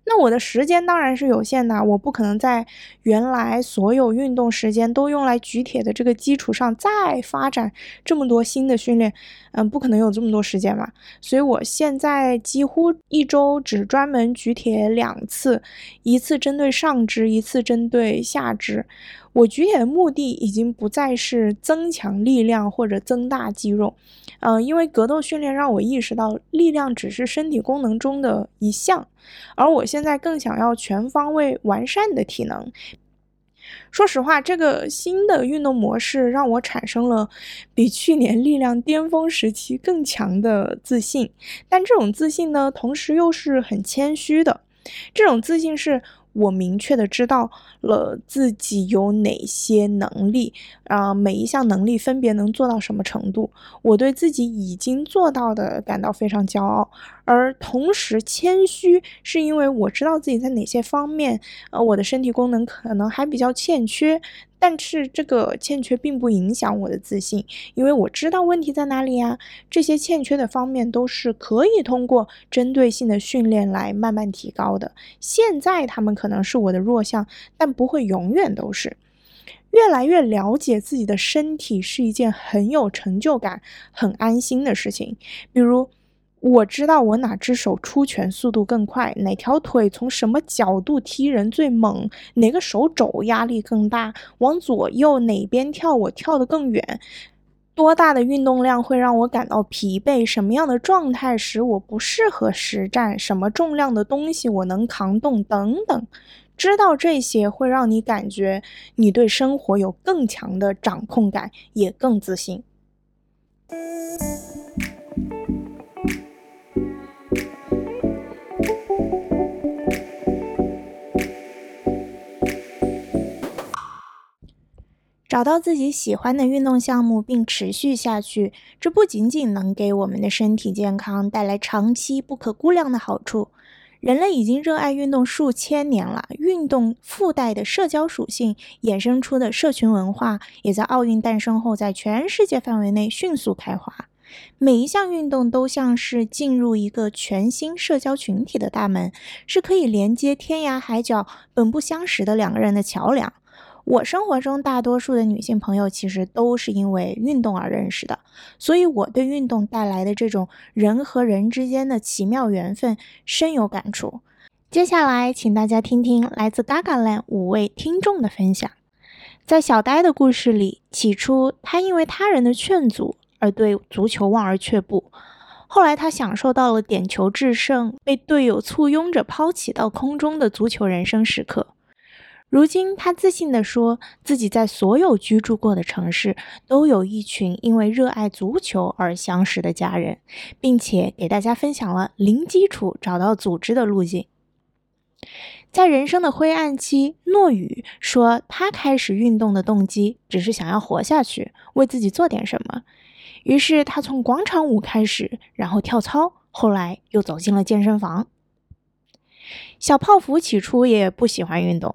[SPEAKER 1] 那我的时间当然是有限的，我不可能在原来所有运动时间都用来举铁的这个基础上再发展这么多新的训练，嗯，不可能有这么多时间嘛。所以我现在几乎一周只专门举铁两次，一次针对上肢，一次针对下肢。我举铁的目的已经不再是增强力量或者增大肌肉，嗯，因为格斗训练让我意识到力量只是身体功能中的一项，而我现在更想要全方位完善的体能。说实话，这个新的运动模式让我产生了比去年力量巅峰时期更强的自信，但这种自信呢，同时又是很谦虚的，这种自信是。我明确的知道了自己有哪些能力，啊，每一项能力分别能做到什么程度。我对自己已经做到的感到非常骄傲，而同时谦虚，是因为我知道自己在哪些方面，呃，我的身体功能可能还比较欠缺。但是这个欠缺并不影响我的自信，因为我知道问题在哪里呀。这些欠缺的方面都是可以通过针对性的训练来慢慢提高的。现在他们可能是我的弱项，但不会永远都是。越来越了解自己的身体是一件很有成就感、很安心的事情。比如。我知道我哪只手出拳速度更快，哪条腿从什么角度踢人最猛，哪个手肘压力更大，往左右哪边跳我跳得更远，多大的运动量会让我感到疲惫，什么样的状态使我不适合实战，什么重量的东西我能扛动？等等，知道这些会让你感觉你对生活有更强的掌控感，也更自信。找到自己喜欢的运动项目并持续下去，这不仅仅能给我们的身体健康带来长期不可估量的好处。人类已经热爱运动数千年了，运动附带的社交属性衍生出的社群文化，也在奥运诞生后在全世界范围内迅速开花。每一项运动都像是进入一个全新社交群体的大门，是可以连接天涯海角本不相识的两个人的桥梁。我生活中大多数的女性朋友其实都是因为运动而认识的，所以我对运动带来的这种人和人之间的奇妙缘分深有感触。接下来，请大家听听来自 Gagaland 五位听众的分享。在小呆的故事里，起初他因为他人的劝阻而对足球望而却步，后来他享受到了点球制胜、被队友簇拥着抛起到空中的足球人生时刻。如今，他自信地说自己在所有居住过的城市都有一群因为热爱足球而相识的家人，并且给大家分享了零基础找到组织的路径。在人生的灰暗期，诺宇说他开始运动的动机只是想要活下去，为自己做点什么。于是他从广场舞开始，然后跳操，后来又走进了健身房。小泡芙起初也不喜欢运动。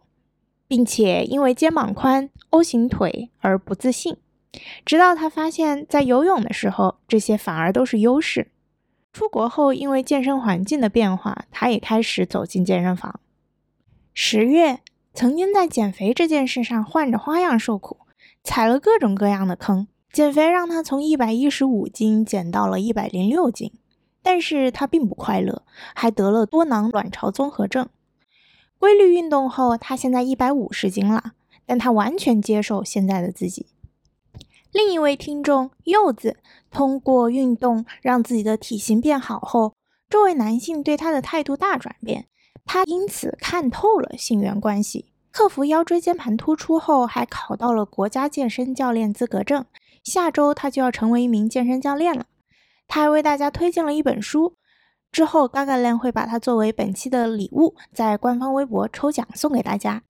[SPEAKER 1] 并且因为肩膀宽、O 型腿而不自信，直到他发现，在游泳的时候，这些反而都是优势。出国后，因为健身环境的变化，他也开始走进健身房。十月，曾经在减肥这件事上换着花样受苦，踩了各种各样的坑。减肥让他从一百一十五斤减到了一百零六斤，但是他并不快乐，还得了多囊卵巢综合症。规律运动后，他现在一百五十斤了，但他完全接受现在的自己。另一位听众柚子通过运动让自己的体型变好后，这位男性对他的态度大转变，他因此看透了性缘关系，克服腰椎间盘突出后，还考到了国家健身教练资格证。下周他就要成为一名健身教练了。他还为大家推荐了一本书。之后，Gaga Land 会把它作为本期的礼物，在官方微博抽奖送给大家。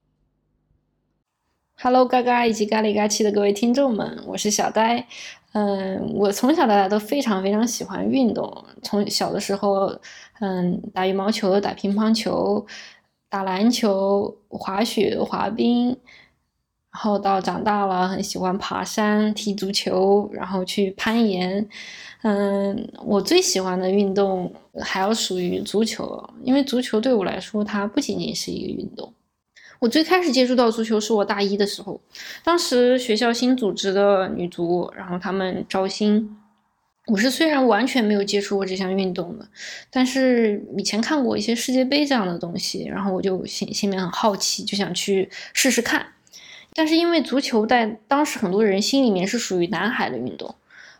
[SPEAKER 4] Hello，嘎嘎以及嘎里嘎气的各位听众们，我是小呆。嗯，我从小到大都非常非常喜欢运动。从小的时候，嗯，打羽毛球、打乒乓球、打篮球、滑雪、滑冰，然后到长大了，很喜欢爬山、踢足球，然后去攀岩。嗯，我最喜欢的运动还要属于足球，因为足球对我来说，它不仅仅是一个运动。我最开始接触到足球是我大一的时候，当时学校新组织的女足，然后他们招新。我是虽然完全没有接触过这项运动的，但是以前看过一些世界杯这样的东西，然后我就心心里面很好奇，就想去试试看。但是因为足球在当时很多人心里面是属于男孩的运动。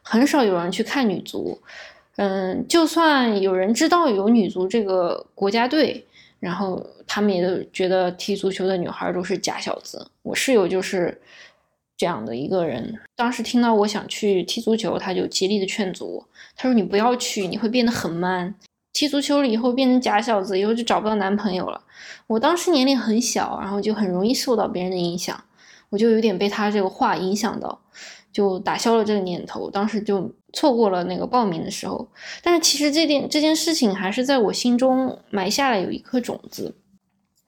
[SPEAKER 4] 很少有人去看女足，嗯，就算有人知道有女足这个国家队，然后他们也都觉得踢足球的女孩都是假小子。我室友就是这样的一个人，当时听到我想去踢足球，他就极力的劝阻我，他说你不要去，你会变得很 man，踢足球了以后变成假小子，以后就找不到男朋友了。我当时年龄很小，然后就很容易受到别人的影响，我就有点被他这个话影响到。就打消了这个念头，当时就错过了那个报名的时候。但是其实这件这件事情还是在我心中埋下了有一颗种子。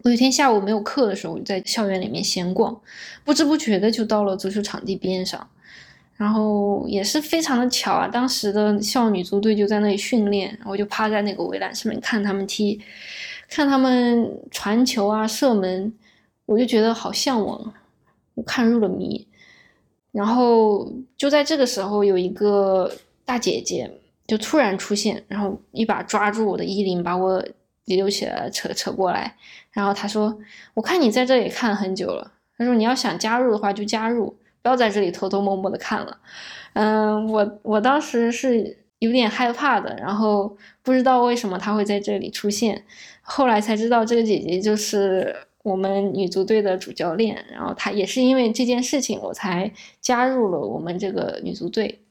[SPEAKER 4] 我有天下午没有课的时候，我就在校园里面闲逛，不知不觉的就到了足球场地边上，然后也是非常的巧啊，当时的校女足队就在那里训练，我就趴在那个围栏上面看他们踢，看他们传球啊、射门，我就觉得好向往，我看入了迷。然后就在这个时候，有一个大姐姐就突然出现，然后一把抓住我的衣领，把我溜起来，扯扯过来。然后她说：“我看你在这里看很久了，她说你要想加入的话就加入，不要在这里偷偷摸摸的看了。”嗯，我我当时是有点害怕的，然后不知道为什么她会在这里出现，后来才知道这个姐姐就是。我们女足队的主教练，然后他也是因为这件事情，我才加入了我们这个女足队。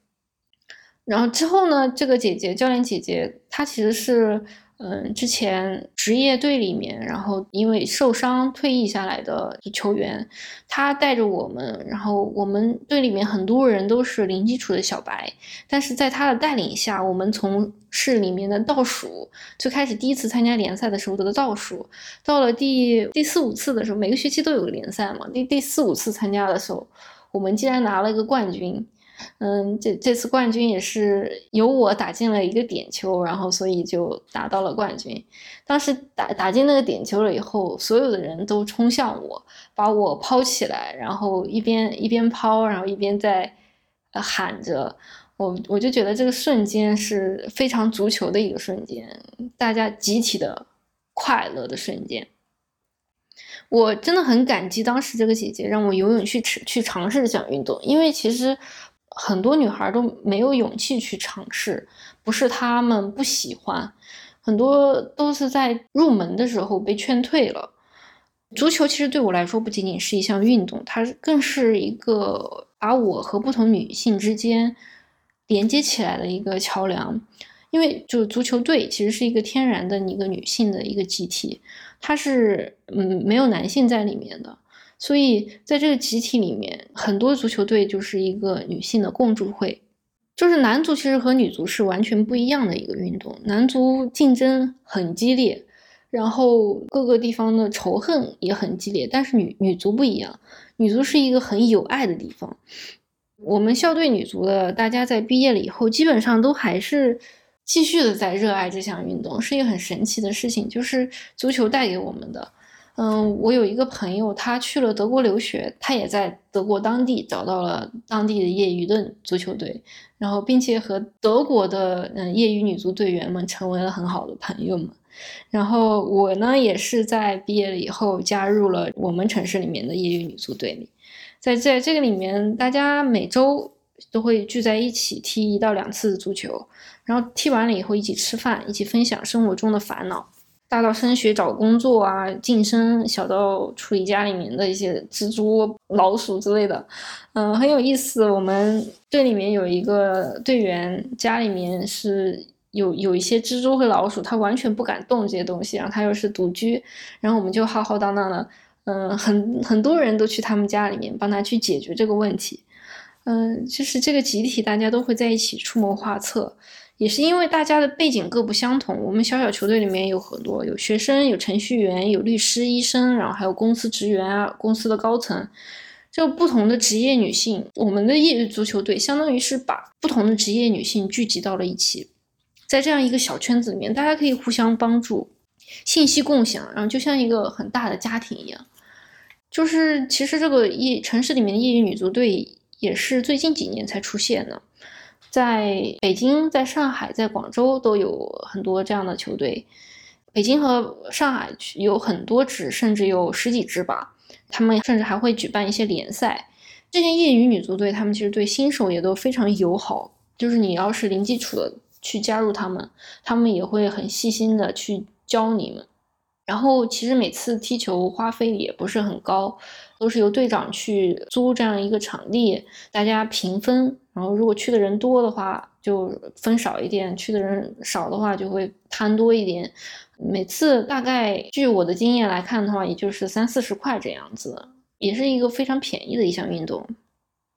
[SPEAKER 4] 然后之后呢，这个姐姐教练姐姐她其实是。嗯，之前职业队里面，然后因为受伤退役下来的球员，他带着我们，然后我们队里面很多人都是零基础的小白，但是在他的带领下，我们从市里面的倒数，最开始第一次参加联赛的时候得的倒数，到了第第四五次的时候，每个学期都有个联赛嘛，第第四五次参加的时候，我们竟然拿了一个冠军。嗯，这这次冠军也是由我打进了一个点球，然后所以就拿到了冠军。当时打打进那个点球了以后，所有的人都冲向我，把我抛起来，然后一边一边抛，然后一边在喊着我，我就觉得这个瞬间是非常足球的一个瞬间，大家集体的快乐的瞬间。我真的很感激当时这个姐姐让我游泳去去尝试这项运动，因为其实。很多女孩都没有勇气去尝试，不是她们不喜欢，很多都是在入门的时候被劝退了。足球其实对我来说不仅仅是一项运动，它更是一个把我和不同女性之间连接起来的一个桥梁。因为就是足球队其实是一个天然的一个女性的一个集体，它是嗯没有男性在里面的。所以，在这个集体里面，很多足球队就是一个女性的共助会。就是男足其实和女足是完全不一样的一个运动，男足竞争很激烈，然后各个地方的仇恨也很激烈。但是女女足不一样，女足是一个很有爱的地方。我们校队女足的大家在毕业了以后，基本上都还是继续的在热爱这项运动，是一个很神奇的事情，就是足球带给我们的。嗯，我有一个朋友，他去了德国留学，他也在德国当地找到了当地的业余的足球队，然后并且和德国的嗯业余女足队员们成为了很好的朋友们。然后我呢，也是在毕业了以后加入了我们城市里面的业余女足队里，在在这个里面，大家每周都会聚在一起踢一到两次足球，然后踢完了以后一起吃饭，一起分享生活中的烦恼。大到升学找工作啊，晋升；小到处理家里面的一些蜘蛛、老鼠之类的，嗯，很有意思。我们队里面有一个队员，家里面是有有一些蜘蛛和老鼠，他完全不敢动这些东西，然后他又是独居，然后我们就浩浩荡荡的，嗯，很很多人都去他们家里面帮他去解决这个问题，嗯，就是这个集体大家都会在一起出谋划策。也是因为大家的背景各不相同，我们小小球队里面有很多有学生、有程序员、有律师、医生，然后还有公司职员啊，公司的高层，就不同的职业女性。我们的业余足球队相当于是把不同的职业女性聚集到了一起，在这样一个小圈子里面，大家可以互相帮助，信息共享，然后就像一个很大的家庭一样。就是其实这个业城市里面的业余女足队也是最近几年才出现的。在北京、在上海、在广州都有很多这样的球队。北京和上海有很多支，甚至有十几支吧。他们甚至还会举办一些联赛。这些业余女足队，他们其实对新手也都非常友好。就是你要是零基础的去加入他们，他们也会很细心的去教你们。然后其实每次踢球花费也不是很高，都是由队长去租这样一个场地，大家平分。然后如果去的人多的话，就分少一点；去的人少的话，就会摊多一点。每次大概据我的经验来看的话，也就是三四十块这样子，也是一个非常便宜的一项运动。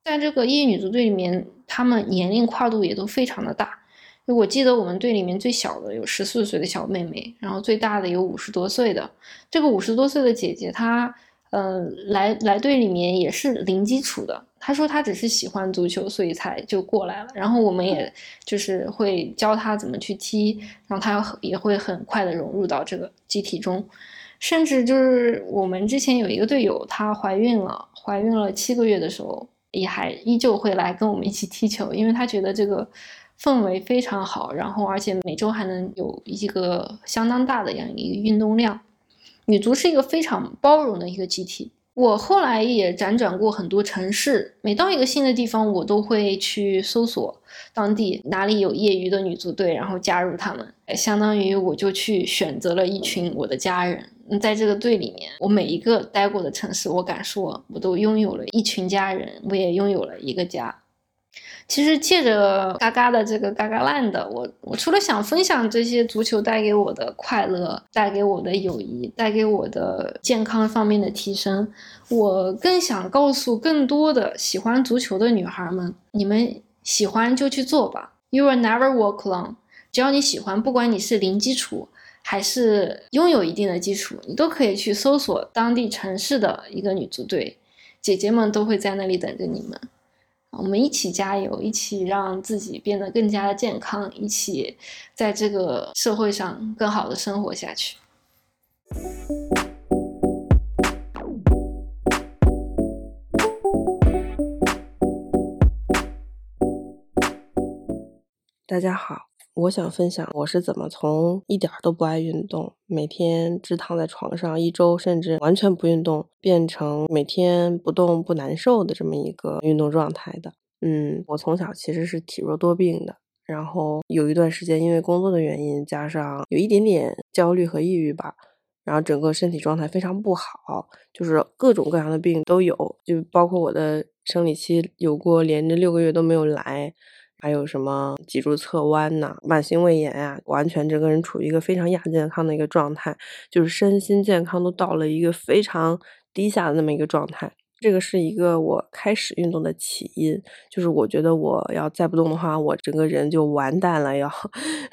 [SPEAKER 4] 在这个业余女足队里面，她们年龄跨度也都非常的大。我记得我们队里面最小的有十四岁的小妹妹，然后最大的有五十多岁的。这个五十多岁的姐姐，她呃来来队里面也是零基础的。她说他只是喜欢足球，所以才就过来了。然后我们也就是会教他怎么去踢，然后他也会很快的融入到这个集体中。甚至就是我们之前有一个队友，她怀孕了，怀孕了七个月的时候，也还依旧会来跟我们一起踢球，因为她觉得这个。氛围非常好，然后而且每周还能有一个相当大的这样一个运动量。女足是一个非常包容的一个集体。我后来也辗转过很多城市，每到一个新的地方，我都会去搜索当地哪里有业余的女足队，然后加入他们。相当于我就去选择了一群我的家人，在这个队里面，我每一个待过的城市，我敢说，我都拥有了一群家人，我也拥有了一个家。其实借着嘎嘎的这个嘎嘎烂的，我我除了想分享这些足球带给我的快乐、带给我的友谊、带给我的健康方面的提升，我更想告诉更多的喜欢足球的女孩们：你们喜欢就去做吧，You will never walk alone。只要你喜欢，不管你是零基础还是拥有一定的基础，你都可以去搜索当地城市的一个女足队，姐姐们都会在那里等着你们。我们一起加油，一起让自己变得更加的健康，一起在这个社会上更好的生活下去。
[SPEAKER 5] 大家好，我想分享我是怎么从一点都不爱运动，每天只躺在床上一周，甚至完全不运动，变成每天不动不难受的这么一个运动状态的。嗯，我从小其实是体弱多病的，然后有一段时间因为工作的原因，加上有一点点焦虑和抑郁吧，然后整个身体状态非常不好，就是各种各样的病都有，就包括我的生理期有过连着六个月都没有来，还有什么脊柱侧弯呐、慢性胃炎呀，完全整个人处于一个非常亚健康的一个状态，就是身心健康都到了一个非常低下的那么一个状态。这个是一个我开始运动的起因，就是我觉得我要再不动的话，我整个人就完蛋了要，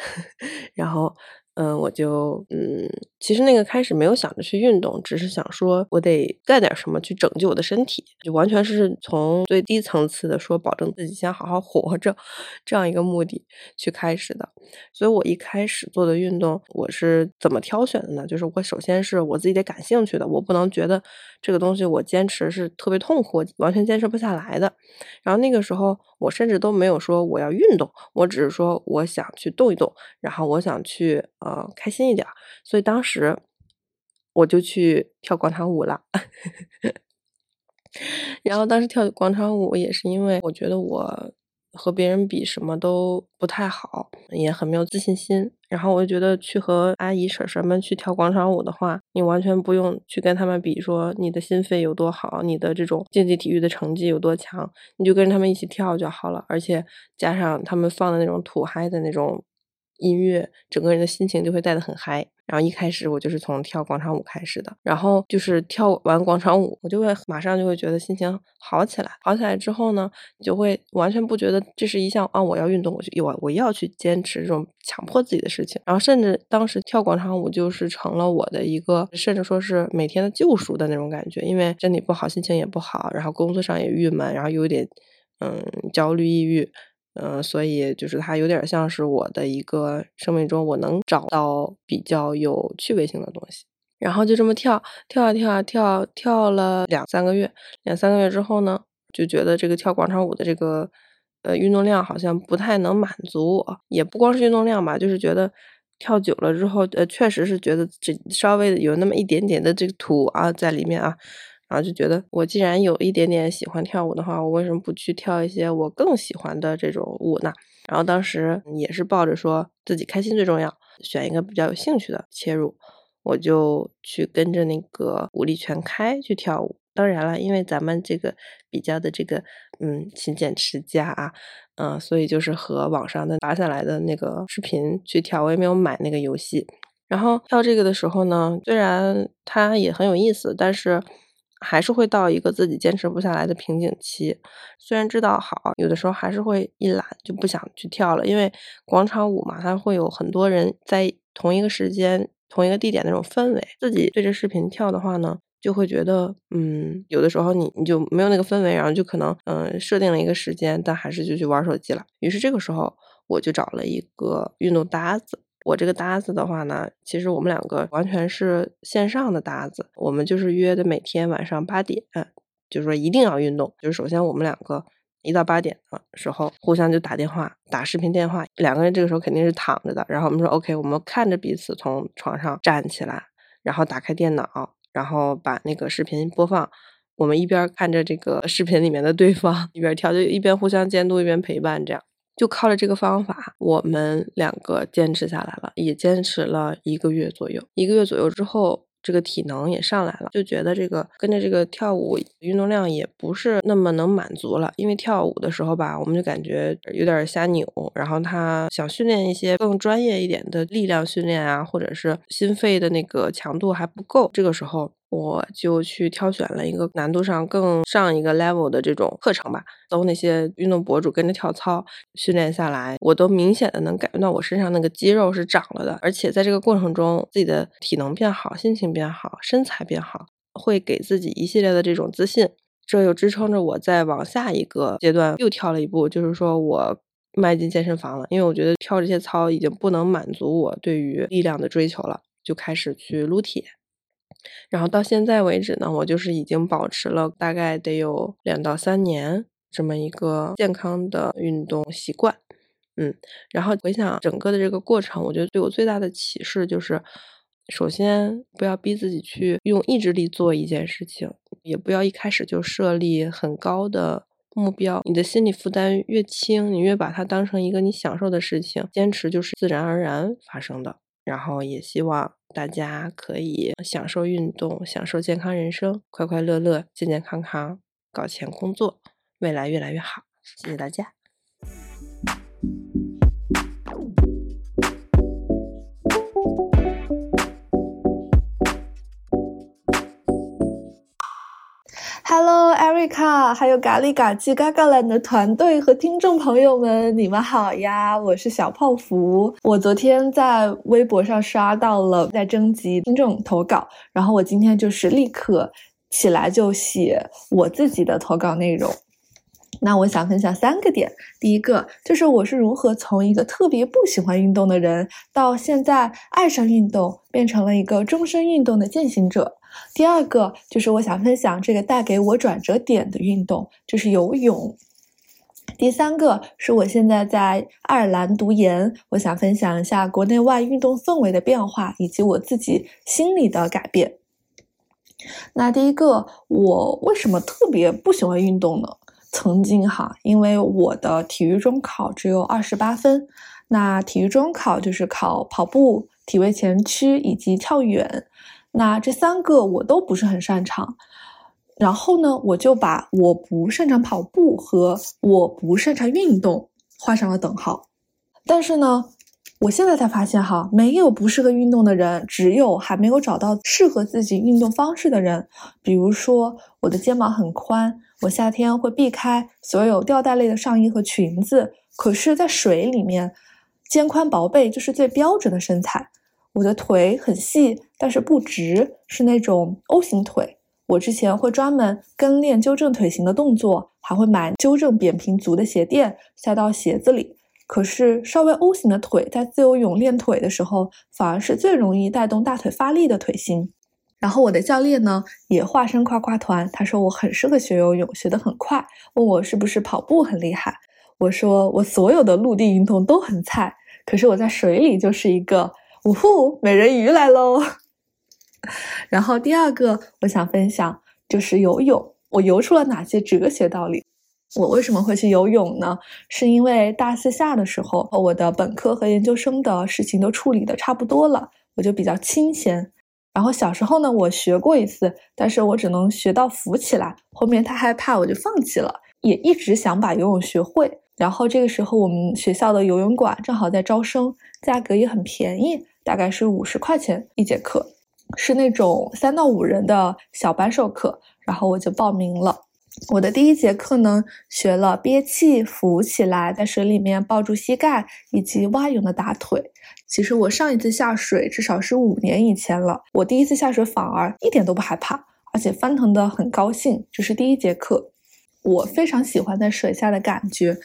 [SPEAKER 5] 然后。嗯，我就嗯，其实那个开始没有想着去运动，只是想说我得干点什么去拯救我的身体，就完全是从最低层次的说保证自己先好好活着这样一个目的去开始的。所以我一开始做的运动，我是怎么挑选的呢？就是我首先是我自己得感兴趣的，我不能觉得这个东西我坚持是特别痛苦，完全坚持不下来的。然后那个时候我甚至都没有说我要运动，我只是说我想去动一动，然后我想去。呃，开心一点，所以当时我就去跳广场舞了。然后当时跳广场舞也是因为我觉得我和别人比什么都不太好，也很没有自信心。然后我就觉得去和阿姨婶婶们去跳广场舞的话，你完全不用去跟他们比，说你的心肺有多好，你的这种竞技体育的成绩有多强，你就跟着他们一起跳就好了。而且加上他们放的那种土嗨的那种。音乐，整个人的心情就会带得很嗨。然后一开始我就是从跳广场舞开始的，然后就是跳完广场舞，我就会马上就会觉得心情好起来。好起来之后呢，就会完全不觉得这是一项啊我要运动，我就我我要去坚持这种强迫自己的事情。然后甚至当时跳广场舞就是成了我的一个，甚至说是每天的救赎的那种感觉。因为身体不好，心情也不好，然后工作上也郁闷，然后有点嗯焦虑抑郁。嗯，所以就是它有点像是我的一个生命中我能找到比较有趣味性的东西，然后就这么跳跳啊跳啊跳，跳了两三个月，两三个月之后呢，就觉得这个跳广场舞的这个呃运动量好像不太能满足我，也不光是运动量吧，就是觉得跳久了之后，呃，确实是觉得这稍微有那么一点点的这个土啊在里面啊。然后就觉得，我既然有一点点喜欢跳舞的话，我为什么不去跳一些我更喜欢的这种舞呢？然后当时也是抱着说自己开心最重要，选一个比较有兴趣的切入，我就去跟着那个武力全开去跳舞。当然了，因为咱们这个比较的这个嗯勤俭持家啊，嗯，所以就是和网上的扒下来的那个视频去跳，我也没有买那个游戏。然后跳这个的时候呢，虽然它也很有意思，但是。还是会到一个自己坚持不下来的瓶颈期，虽然知道好，有的时候还是会一懒就不想去跳了。因为广场舞嘛，它会有很多人在同一个时间、同一个地点那种氛围。自己对着视频跳的话呢，就会觉得，嗯，有的时候你你就没有那个氛围，然后就可能，嗯，设定了一个时间，但还是就去玩手机了。于是这个时候，我就找了一个运动搭子。我这个搭子的话呢，其实我们两个完全是线上的搭子，我们就是约的每天晚上八点，就是说一定要运动。就是首先我们两个一到八点的时候，互相就打电话，打视频电话。两个人这个时候肯定是躺着的，然后我们说 OK，我们看着彼此从床上站起来，然后打开电脑，然后把那个视频播放。我们一边看着这个视频里面的对方，一边跳，就一边互相监督，一边陪伴，这样。就靠着这个方法，我们两个坚持下来了，也坚持了一个月左右。一个月左右之后，这个体能也上来了，就觉得这个跟着这个跳舞运动量也不是那么能满足了。因为跳舞的时候吧，我们就感觉有点瞎扭，然后他想训练一些更专业一点的力量训练啊，或者是心肺的那个强度还不够，这个时候。我就去挑选了一个难度上更上一个 level 的这种课程吧，搜那些运动博主跟着跳操训练下来，我都明显的能感觉到我身上那个肌肉是长了的，而且在这个过程中自己的体能变好，心情变好，身材变好，会给自己一系列的这种自信，这又支撑着我再往下一个阶段又跳了一步，就是说我迈进健身房了，因为我觉得跳这些操已经不能满足我对于力量的追求了，就开始去撸铁。然后到现在为止呢，我就是已经保持了大概得有两到三年这么一个健康的运动习惯，嗯，然后回想整个的这个过程，我觉得对我最大的启示就是，首先不要逼自己去用意志力做一件事情，也不要一开始就设立很高的目标，你的心理负担越轻，你越把它当成一个你享受的事情，坚持就是自然而然发生的。然后也希望大家可以享受运动，享受健康人生，快快乐乐，健健康康，搞钱工作，未来越来越好。谢谢大家。
[SPEAKER 6] Hello, Erica，还有咖喱嘎叽嘎嘎兰的团队和听众朋友们，你们好呀！我是小泡芙。我昨天在微博上刷到了在征集听众投稿，然后我今天就是立刻起来就写我自己的投稿内容。那我想分享三个点，第一个就是我是如何从一个特别不喜欢运动的人，到现在爱上运动，变成了一个终身运动的践行者。第二个就是我想分享这个带给我转折点的运动，就是游泳。第三个是我现在在爱尔兰读研，我想分享一下国内外运动氛围的变化，以及我自己心理的改变。那第一个，我为什么特别不喜欢运动呢？曾经哈，因为我的体育中考只有二十八分，那体育中考就是考跑步、体位前屈以及跳远。那这三个我都不是很擅长，然后呢，我就把我不擅长跑步和我不擅长运动画上了等号。但是呢，我现在才发现哈，没有不适合运动的人，只有还没有找到适合自己运动方式的人。比如说，我的肩膀很宽，我夏天会避开所有吊带类的上衣和裙子，可是，在水里面，肩宽薄背就是最标准的身材。我的腿很细，但是不直，是那种 O 型腿。我之前会专门跟练纠正腿型的动作，还会买纠正扁平足的鞋垫塞到鞋子里。可是稍微 O 型的腿，在自由泳练腿的时候，反而是最容易带动大腿发力的腿型。然后我的教练呢，也化身夸夸团，他说我很适合学游泳，学得很快，问我是不是跑步很厉害。我说我所有的陆地运动都很菜，可是我在水里就是一个。呜呼，美人鱼来喽！然后第二个我想分享就是游泳，我游出了哪些哲学道理？我为什么会去游泳呢？是因为大四下的时候，我的本科和研究生的事情都处理的差不多了，我就比较清闲。然后小时候呢，我学过一次，但是我只能学到浮起来，后面太害怕，我就放弃了。也一直想把游泳学会。然后这个时候，我们学校的游泳馆正好在招生，价格也很便宜。大概是五十块钱一节课，是那种三到五人的小班授课，然后我就报名了。我的第一节课呢，学了憋气、浮起来，在水里面抱住膝盖，以及蛙泳的打腿。其实我上一次下水至少是五年以前了，我第一次下水反而一点都不害怕，而且翻腾的很高兴。这是第一节课，我非常喜欢在水下的感觉，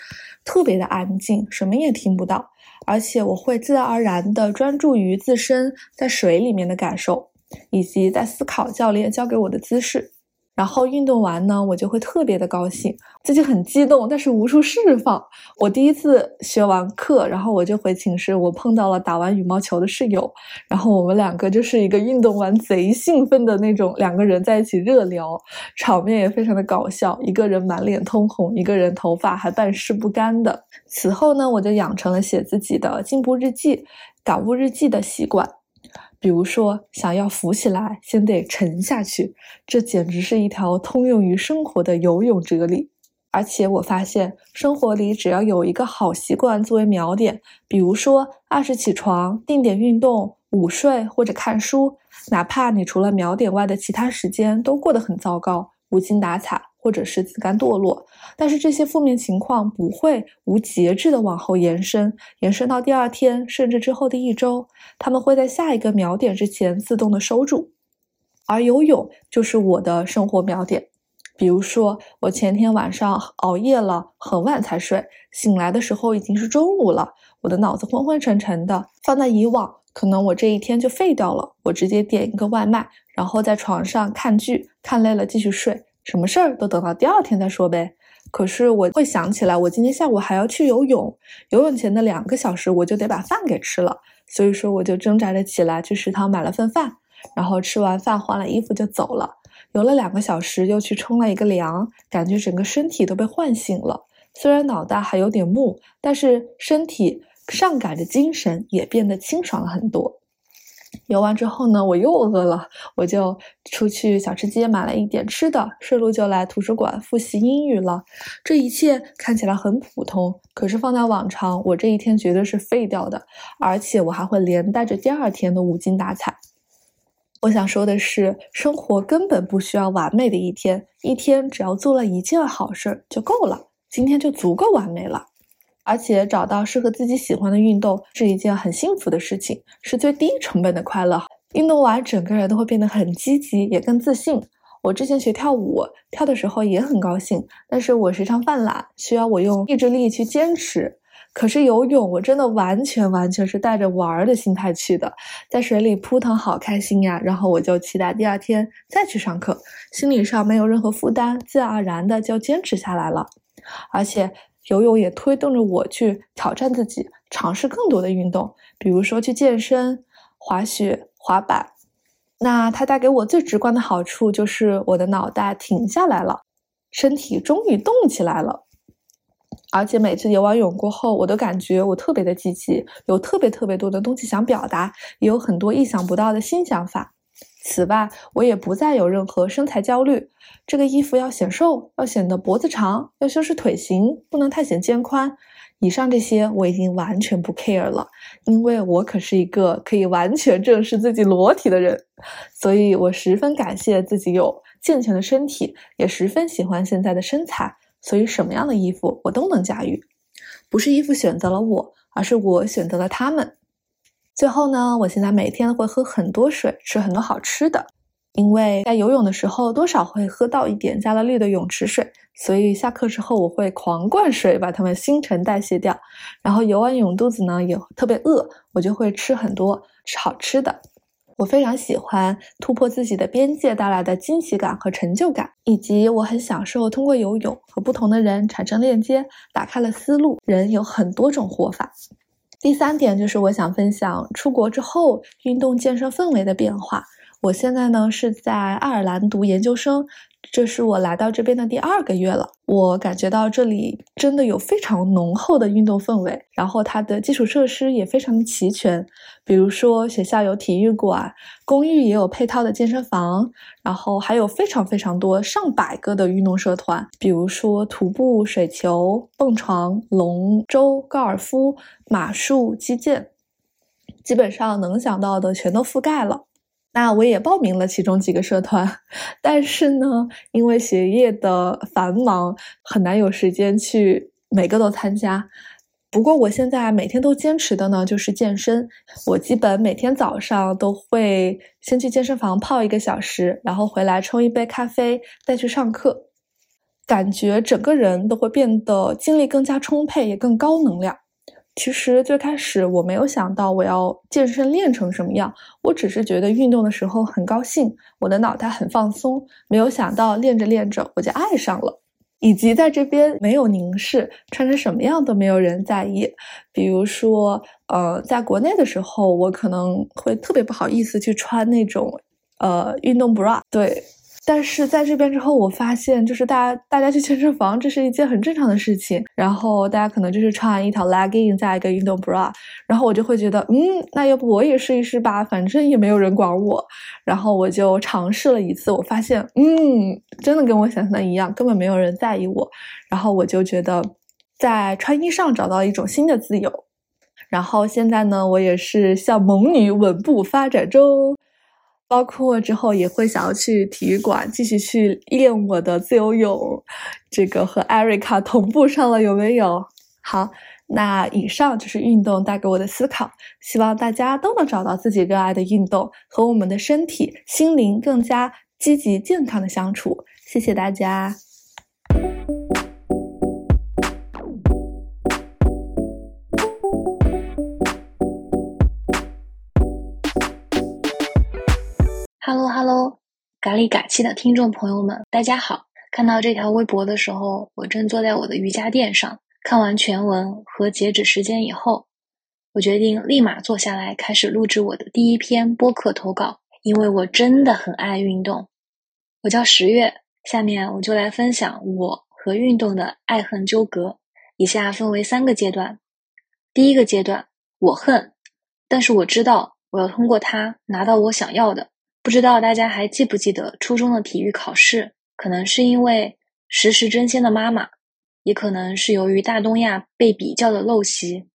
[SPEAKER 6] 特别的安静，什么也听不到。而且我会自然而然的专注于自身在水里面的感受，以及在思考教练教给我的姿势。然后运动完呢，我就会特别的高兴，自己很激动，但是无处释放。我第一次学完课，然后我就回寝室，我碰到了打完羽毛球的室友，然后我们两个就是一个运动完贼兴奋的那种，两个人在一起热聊，场面也非常的搞笑。一个人满脸通红，一个人头发还半湿不干的。此后呢，我就养成了写自己的进步日记、感悟日记的习惯。比如说，想要浮起来，先得沉下去，这简直是一条通用于生活的游泳哲理。而且我发现，生活里只要有一个好习惯作为锚点，比如说按时起床、定点运动、午睡或者看书，哪怕你除了锚点外的其他时间都过得很糟糕、无精打采，或者是自甘堕落，但是这些负面情况不会无节制的往后延伸，延伸到第二天甚至之后的一周，他们会在下一个秒点之前自动的收住。而游泳就是我的生活锚点。比如说，我前天晚上熬夜了，很晚才睡，醒来的时候已经是中午了，我的脑子昏昏沉沉的。放在以往，可能我这一天就废掉了，我直接点一个外卖，然后在床上看剧，看累了继续睡，什么事儿都等到第二天再说呗。可是我会想起来，我今天下午还要去游泳，游泳前的两个小时我就得把饭给吃了，所以说我就挣扎着起来去食堂买了份饭，然后吃完饭换了衣服就走了。游了两个小时，又去冲了一个凉，感觉整个身体都被唤醒了。虽然脑袋还有点木，但是身体上赶着精神也变得清爽了很多。游完之后呢，我又饿了，我就出去小吃街买了一点吃的，顺路就来图书馆复习英语了。这一切看起来很普通，可是放在往常，我这一天绝对是废掉的，而且我还会连带着第二天的无精打采。我想说的是，生活根本不需要完美的一天，一天只要做了一件好事就够了，今天就足够完美了。而且找到适合自己喜欢的运动是一件很幸福的事情，是最低成本的快乐。运动完，整个人都会变得很积极，也更自信。我之前学跳舞，跳的时候也很高兴，但是我时常犯懒，需要我用意志力去坚持。可是游泳，我真的完全完全是带着玩儿的心态去的，在水里扑腾，好开心呀！然后我就期待第二天再去上课，心理上没有任何负担，自然而然的就坚持下来了。而且游泳也推动着我去挑战自己，尝试更多的运动，比如说去健身、滑雪、滑板。那它带给我最直观的好处就是我的脑袋停下来了，身体终于动起来了。而且每次游完泳过后，我都感觉我特别的积极，有特别特别多的东西想表达，也有很多意想不到的新想法。此外，我也不再有任何身材焦虑。这个衣服要显瘦，要显得脖子长，要修饰腿型，不能太显肩宽。以上这些我已经完全不 care 了，因为我可是一个可以完全正视自己裸体的人。所以我十分感谢自己有健全的身体，也十分喜欢现在的身材。所以，什么样的衣服我都能驾驭，不是衣服选择了我，而是我选择了他们。最后呢，我现在每天会喝很多水，吃很多好吃的，因为在游泳的时候多少会喝到一点加了氯的泳池水，所以下课之后我会狂灌水，把它们新陈代谢掉。然后游完泳肚子呢也特别饿，我就会吃很多吃好吃的。我非常喜欢突破自己的边界带来的惊喜感和成就感，以及我很享受通过游泳和不同的人产生链接，打开了思路。人有很多种活法。第三点就是我想分享出国之后运动健身氛围的变化。我现在呢是在爱尔兰读研究生。这是我来到这边的第二个月了，我感觉到这里真的有非常浓厚的运动氛围，然后它的基础设施也非常的齐全，比如说学校有体育馆，公寓也有配套的健身房，然后还有非常非常多上百个的运动社团，比如说徒步、水球、蹦床、龙舟、高尔夫、马术、击剑，基本上能想到的全都覆盖了。那我也报名了其中几个社团，但是呢，因为学业的繁忙，很难有时间去每个都参加。不过我现在每天都坚持的呢，就是健身。我基本每天早上都会先去健身房泡一个小时，然后回来冲一杯咖啡，再去上课。感觉整个人都会变得精力更加充沛，也更高能量。其实最开始我没有想到我要健身练成什么样，我只是觉得运动的时候很高兴，我的脑袋很放松。没有想到练着练着我就爱上了，以及在这边没有凝视，穿成什么样都没有人在意。比如说，呃，在国内的时候，我可能会特别不好意思去穿那种，呃，运动 bra，对。但是在这边之后，我发现就是大家大家去健身房，这是一件很正常的事情。然后大家可能就是穿一条 legging 加一个运动 bra，然后我就会觉得，嗯，那要不我也试一试吧，反正也没有人管我。然后我就尝试了一次，我发现，嗯，真的跟我想象的一样，根本没有人在意我。然后我就觉得，在穿衣上找到一种新的自由。然后现在呢，我也是向猛女稳步发展中。包括之后也会想要去体育馆继续去练我的自由泳，这个和艾瑞卡同步上了有没有？好，那以上就是运动带给我的思考，希望大家都能找到自己热爱的运动，和我们的身体、心灵更加积极健康的相处。谢谢大家。
[SPEAKER 7] Hello，咖喱嘎气的听众朋友们，大家好！看到这条微博的时候，我正坐在我的瑜伽垫上，看完全文和截止时间以后，我决定立马坐下来开始录制我的第一篇播客投稿，因为我真的很爱运动。我叫十月，下面我就来分享我和运动的爱恨纠葛。以下分为三个阶段。第一个阶段，我恨，但是我知道我要通过它拿到我想要的。不知道大家还记不记得初中的体育考试？可能是因为时时争先的妈妈，也可能是由于大东亚被比较的陋习。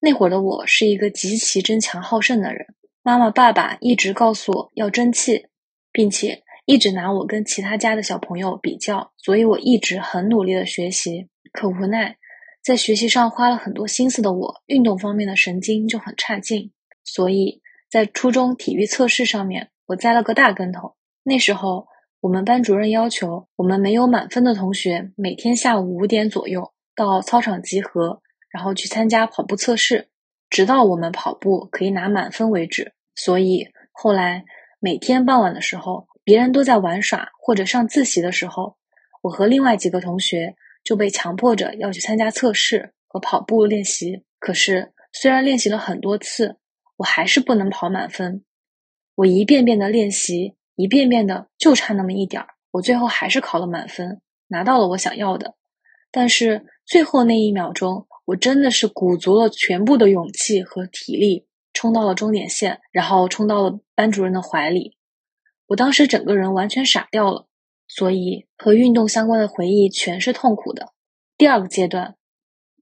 [SPEAKER 7] 那会儿的我是一个极其争强好胜的人，妈妈爸爸一直告诉我要争气，并且一直拿我跟其他家的小朋友比较，所以我一直很努力的学习。可无奈，在学习上花了很多心思的我，运动方面的神经就很差劲，所以在初中体育测试上面。我栽了个大跟头。那时候，我们班主任要求我们没有满分的同学每天下午五点左右到操场集合，然后去参加跑步测试，直到我们跑步可以拿满分为止。所以后来每天傍晚的时候，别人都在玩耍或者上自习的时候，我和另外几个同学就被强迫着要去参加测试和跑步练习。可是虽然练习了很多次，我还是不能跑满分。我一遍遍的练习，一遍遍的就差那么一点儿，我最后还是考了满分，拿到了我想要的。但是最后那一秒钟，我真的是鼓足了全部的勇气和体力，冲到了终点线，然后冲到了班主任的怀里。我当时整个人完全傻掉了，所以和运动相关的回忆全是痛苦的。第二个阶段，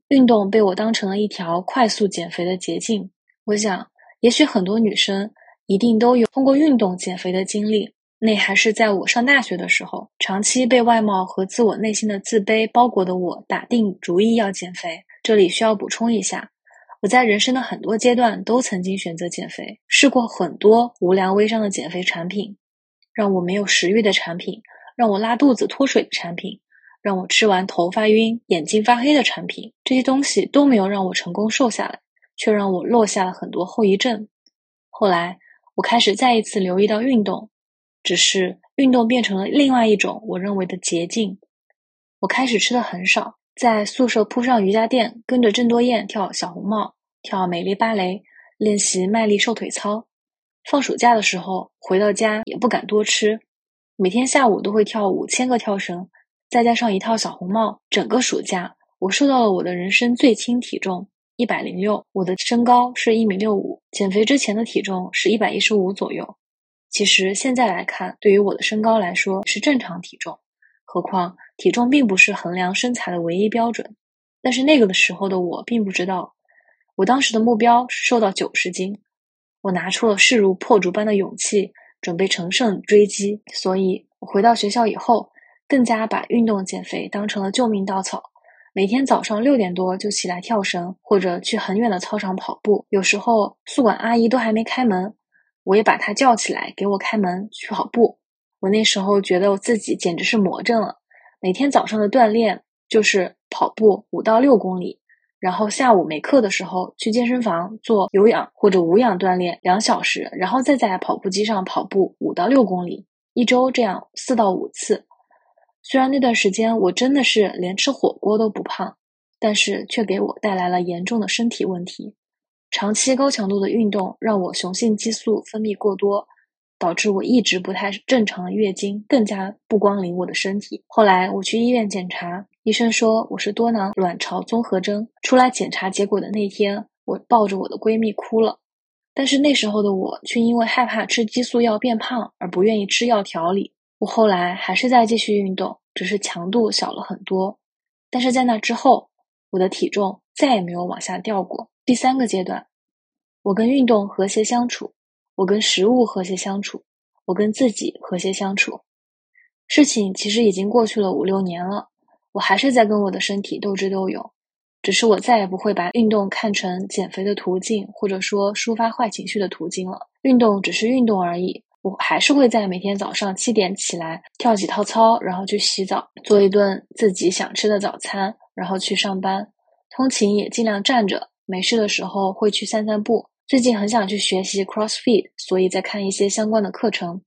[SPEAKER 7] 运动被我当成了一条快速减肥的捷径。我想，也许很多女生。一定都有通过运动减肥的经历。那还是在我上大学的时候，长期被外貌和自我内心的自卑包裹的我，打定主意要减肥。这里需要补充一下，我在人生的很多阶段都曾经选择减肥，试过很多无良微商的减肥产品，让我没有食欲的产品，让我拉肚子脱水的产品，让我吃完头发晕、眼睛发黑的产品。这些东西都没有让我成功瘦下来，却让我落下了很多后遗症。后来。我开始再一次留意到运动，只是运动变成了另外一种我认为的捷径。我开始吃的很少，在宿舍铺上瑜伽垫，跟着郑多燕跳小红帽、跳美丽芭蕾，练习卖力瘦腿操。放暑假的时候回到家也不敢多吃，每天下午都会跳五千个跳绳，再加上一套小红帽。整个暑假，我瘦到了我的人生最轻体重。一百零六，我的身高是一米六五，减肥之前的体重是一百一十五左右。其实现在来看，对于我的身高来说是正常体重。何况体重并不是衡量身材的唯一标准。但是那个的时候的我并不知道，我当时的目标是瘦到九十斤。我拿出了势如破竹般的勇气，准备乘胜追击。所以，我回到学校以后，更加把运动减肥当成了救命稻草。每天早上六点多就起来跳绳，或者去很远的操场跑步。有时候宿管阿姨都还没开门，我也把她叫起来给我开门去跑步。我那时候觉得我自己简直是魔怔了。每天早上的锻炼就是跑步五到六公里，然后下午没课的时候去健身房做有氧或者无氧锻炼两小时，然后再在跑步机上跑步五到六公里，一周这样四到五次。虽然那段时间我真的是连吃火锅都不胖，但是却给我带来了严重的身体问题。长期高强度的运动让我雄性激素分泌过多，导致我一直不太正常的月经更加不光临我的身体。后来我去医院检查，医生说我是多囊卵巢综合征。出来检查结果的那天，我抱着我的闺蜜哭了。但是那时候的我却因为害怕吃激素药变胖而不愿意吃药调理。我后来还是在继续运动，只是强度小了很多。但是在那之后，我的体重再也没有往下掉过。第三个阶段，我跟运动和谐相处，我跟食物和谐相处，我跟自己和谐相处。事情其实已经过去了五六年了，我还是在跟我的身体斗智斗勇。只是我再也不会把运动看成减肥的途径，或者说抒发坏情绪的途径了。运动只是运动而已，我还是会在每天早上七点起来跳几套操，然后去洗澡，做一顿自己想吃的早餐，然后去上班。通勤也尽量站着，没事的时候会去散散步。最近很想去学习 CrossFit，所以在看一些相关的课程，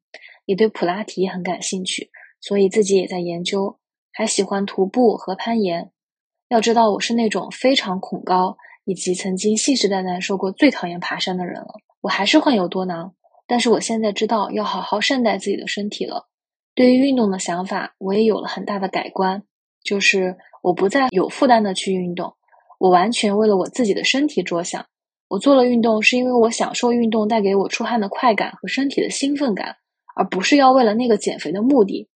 [SPEAKER 7] 也对普拉提很感兴趣，所以自己也在研究。还喜欢徒步和攀岩。要知道，我是那种非常恐高，以及曾经信誓旦旦说过最讨厌爬山的人了。我还是患有多囊，但是我现在知道要好好善待自己的身体了。对于运动的想法，我也有了很大的改观，就是我不再有负担的去运动，我完全为了我自己的身体着想。我做了运动，是因为我享受运动带给我出汗的快感和身体的兴奋感，而不是要为了那个减肥的目的。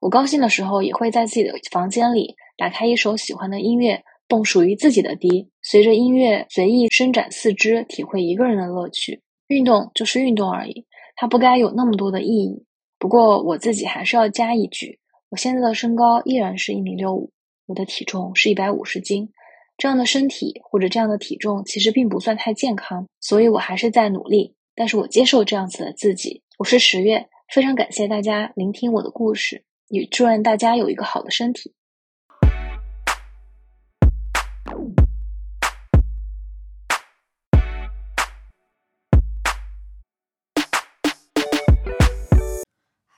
[SPEAKER 7] 我高兴的时候，也会在自己的房间里。打开一首喜欢的音乐，蹦属于自己的迪，随着音乐随意伸展四肢，体会一个人的乐趣。运动就是运动而已，它不该有那么多的意义。不过我自己还是要加一句：我现在的身高依然是一米六五，我的体重是一百五十斤。这样的身体或者这样的体重其实并不算太健康，所以我还是在努力。但是我接受这样子的自己。我是十月，非常感谢大家聆听我的故事，也祝愿大家有一个好的身体。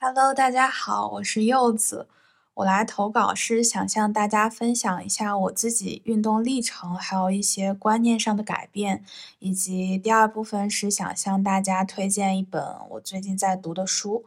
[SPEAKER 8] Hello，大家好，我是柚子。我来投稿是想向大家分享一下我自己运动历程，还有一些观念上的改变，以及第二部分是想向大家推荐一本我最近在读的书。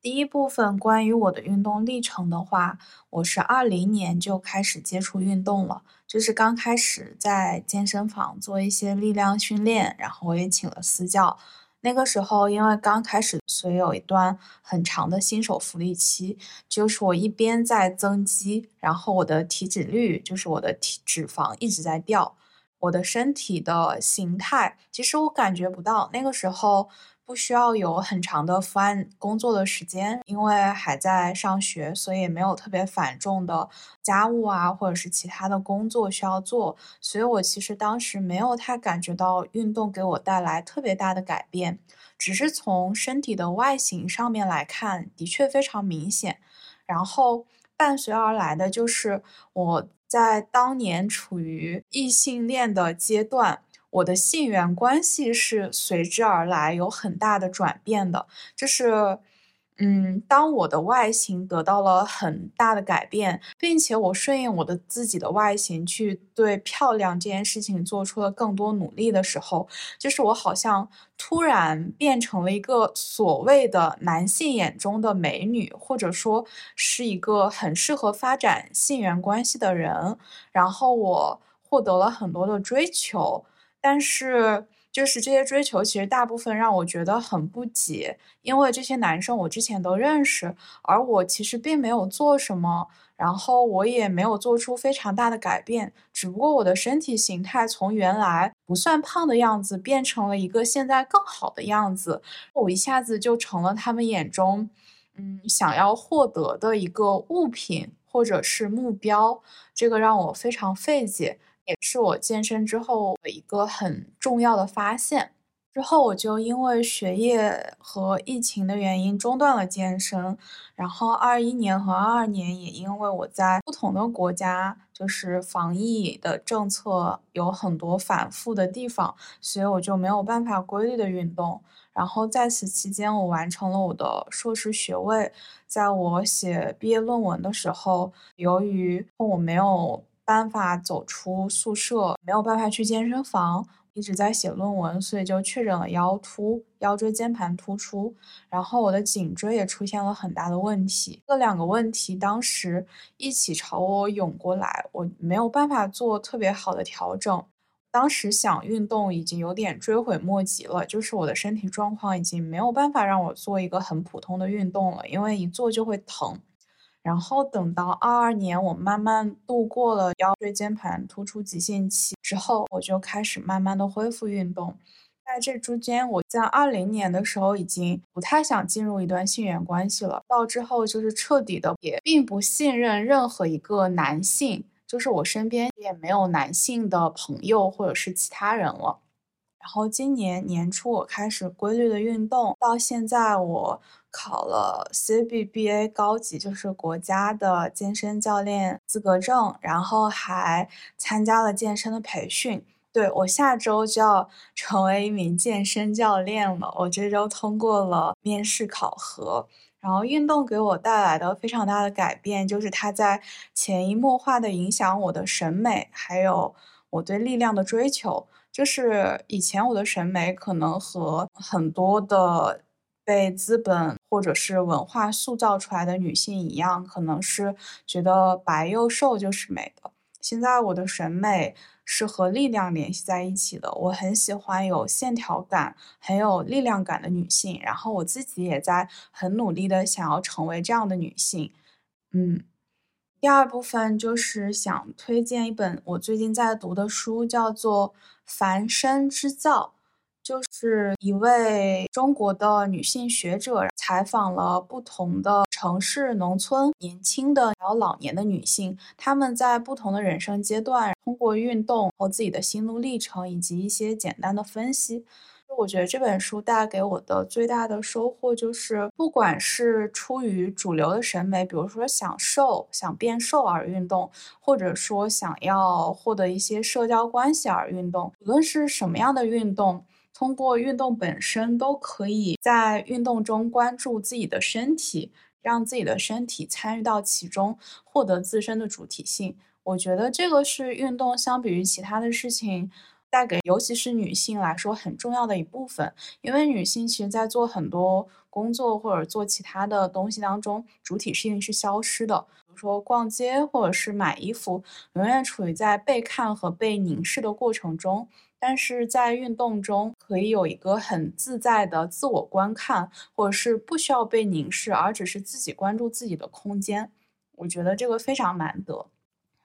[SPEAKER 8] 第一部分关于我的运动历程的话，我是二零年就开始接触运动了，就是刚开始在健身房做一些力量训练，然后我也请了私教。那个时候，因为刚开始，所以有一段很长的新手福利期，就是我一边在增肌，然后我的体脂率，就是我的体脂肪一直在掉，我的身体的形态，其实我感觉不到。那个时候。不需要有很长的伏案工作的时间，因为还在上学，所以没有特别繁重的家务啊，或者是其他的工作需要做，所以我其实当时没有太感觉到运动给我带来特别大的改变，只是从身体的外形上面来看，的确非常明显。然后伴随而来的就是我在当年处于异性恋的阶段。我的性缘关系是随之而来有很大的转变的，就是，嗯，当我的外形得到了很大的改变，并且我顺应我的自己的外形去对漂亮这件事情做出了更多努力的时候，就是我好像突然变成了一个所谓的男性眼中的美女，或者说是一个很适合发展性缘关系的人，然后我获得了很多的追求。但是，就是这些追求，其实大部分让我觉得很不解，因为这些男生我之前都认识，而我其实并没有做什么，然后我也没有做出非常大的改变，只不过我的身体形态从原来不算胖的样子，变成了一个现在更好的样子，我一下子就成了他们眼中，嗯，想要获得的一个物品或者是目标，这个让我非常费解。也是我健身之后的一个很重要的发现。之后我就因为学业和疫情的原因中断了健身。然后二一年和二二年也因为我在不同的国家，就是防疫的政策有很多反复的地方，所以我就没有办法规律的运动。然后在此期间，我完成了我的硕士学位。在我写毕业论文的时候，由于我没有。办法走出宿舍，没有办法去健身房，一直在写论文，所以就确诊了腰突，腰椎间盘突出，然后我的颈椎也出现了很大的问题。这两个问题当时一起朝我涌过来，我没有办法做特别好的调整。当时想运动已经有点追悔莫及了，就是我的身体状况已经没有办法让我做一个很普通的运动了，因为一做就会疼。然后等到二二年，我慢慢度过了腰椎间盘突出急性期之后，我就开始慢慢的恢复运动。在这中间，我在二零年的时候已经不太想进入一段性缘关系了，到之后就是彻底的也并不信任任何一个男性。就是我身边也没有男性的朋友或者是其他人了。然后今年年初我开始规律的运动，到现在我考了 CBBA 高级，就是国家的健身教练资格证，然后还参加了健身的培训。对我下周就要成为一名健身教练了，我这周通过了面试考核。然后运动给我带来的非常大的改变，就是它在潜移默化的影响我的审美，还有我对力量的追求。就是以前我的审美可能和很多的被资本或者是文化塑造出来的女性一样，可能是觉得白又瘦就是美的。现在我的审美。是和力量联系在一起的。我很喜欢有线条感、很有力量感的女性，然后我自己也在很努力的想要成为这样的女性。嗯，第二部分就是想推荐一本我最近在读的书，叫做《繁生之造》。就是一位中国的女性学者采访了不同的城市、农村年轻的还有老年的女性，她们在不同的人生阶段，通过运动和自己的心路历程以及一些简单的分析，我觉得这本书带给我的最大的收获就是，不管是出于主流的审美，比如说想瘦、想变瘦而运动，或者说想要获得一些社交关系而运动，无论是什么样的运动。通过运动本身，都可以在运动中关注自己的身体，让自己的身体参与到其中，获得自身的主体性。我觉得这个是运动相比于其他的事情带给，尤其是女性来说很重要的一部分。因为女性其实，在做很多工作或者做其他的东西当中，主体性是消失的。比如说逛街或者是买衣服，永远处于在被看和被凝视的过程中。但是在运动中，可以有一个很自在的自我观看，或者是不需要被凝视，而只是自己关注自己的空间。我觉得这个非常难得。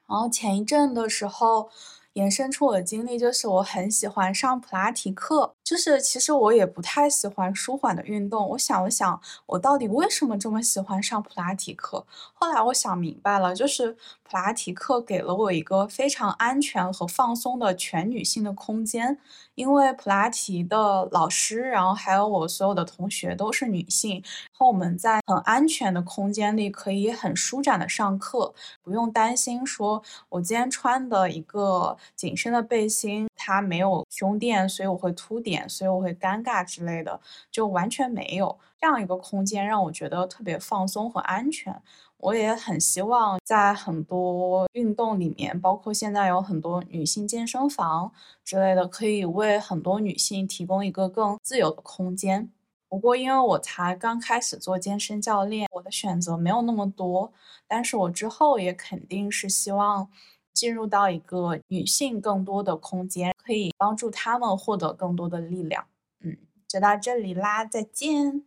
[SPEAKER 8] 然后前一阵的时候。延伸出我的经历，就是我很喜欢上普拉提课。就是其实我也不太喜欢舒缓的运动。我想了想，我到底为什么这么喜欢上普拉提课？后来我想明白了，就是普拉提课给了我一个非常安全和放松的全女性的空间。因为普拉提的老师，然后还有我所有的同学都是女性，后我们在很安全的空间里可以很舒展的上课，不用担心说我今天穿的一个紧身的背心它没有胸垫，所以我会凸点，所以我会尴尬之类的，就完全没有这样一个空间，让我觉得特别放松和安全。我也很希望在很多运动里面，包括现在有很多女性健身房之类的，可以为很多女性提供一个更自由的空间。不过，因为我才刚开始做健身教练，我的选择没有那么多。但是我之后也肯定是希望进入到一个女性更多的空间，可以帮助她们获得更多的力量。嗯，就到这里啦，再见。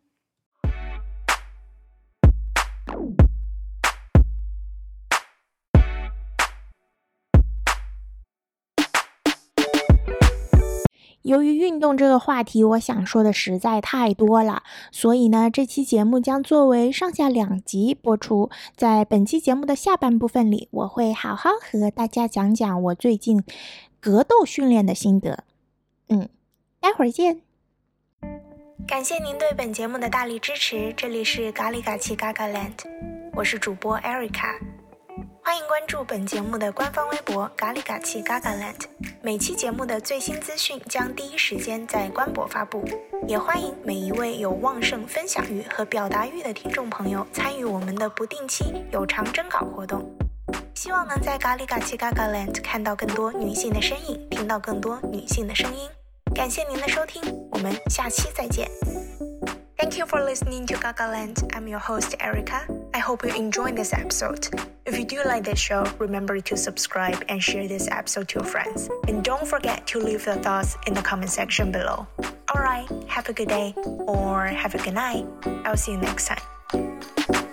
[SPEAKER 1] 由于运动这个话题，我想说的实在太多了，所以呢，这期节目将作为上下两集播出。在本期节目的下半部分里，我会好好和大家讲讲我最近格斗训练的心得。嗯，待会儿见。感谢您对本节目的大力支持，这里是咖喱嘎奇嘎嘎 land，我是主播 Erica。欢迎关注本节目的官方微博“咖喱嘎气嘎嘎 land”，每期节目的最新资讯将第一时间在官博发布。也欢迎每一位有旺盛分享欲和表达欲的听众朋友参与我们的不定期有偿征稿活动。希望能在咖喱嘎气嘎嘎 land 看到更多女性的身影，听到更多女性的声音。感谢您的收听，我们下期再见。Thank you for listening to Gaga Land. I'm your host Erica. I hope you enjoyed this episode. If you do like this show, remember to subscribe and share this episode to your friends. And don't forget to leave your thoughts in the comment section below. Alright, have a good day or have a good night. I'll see you next time.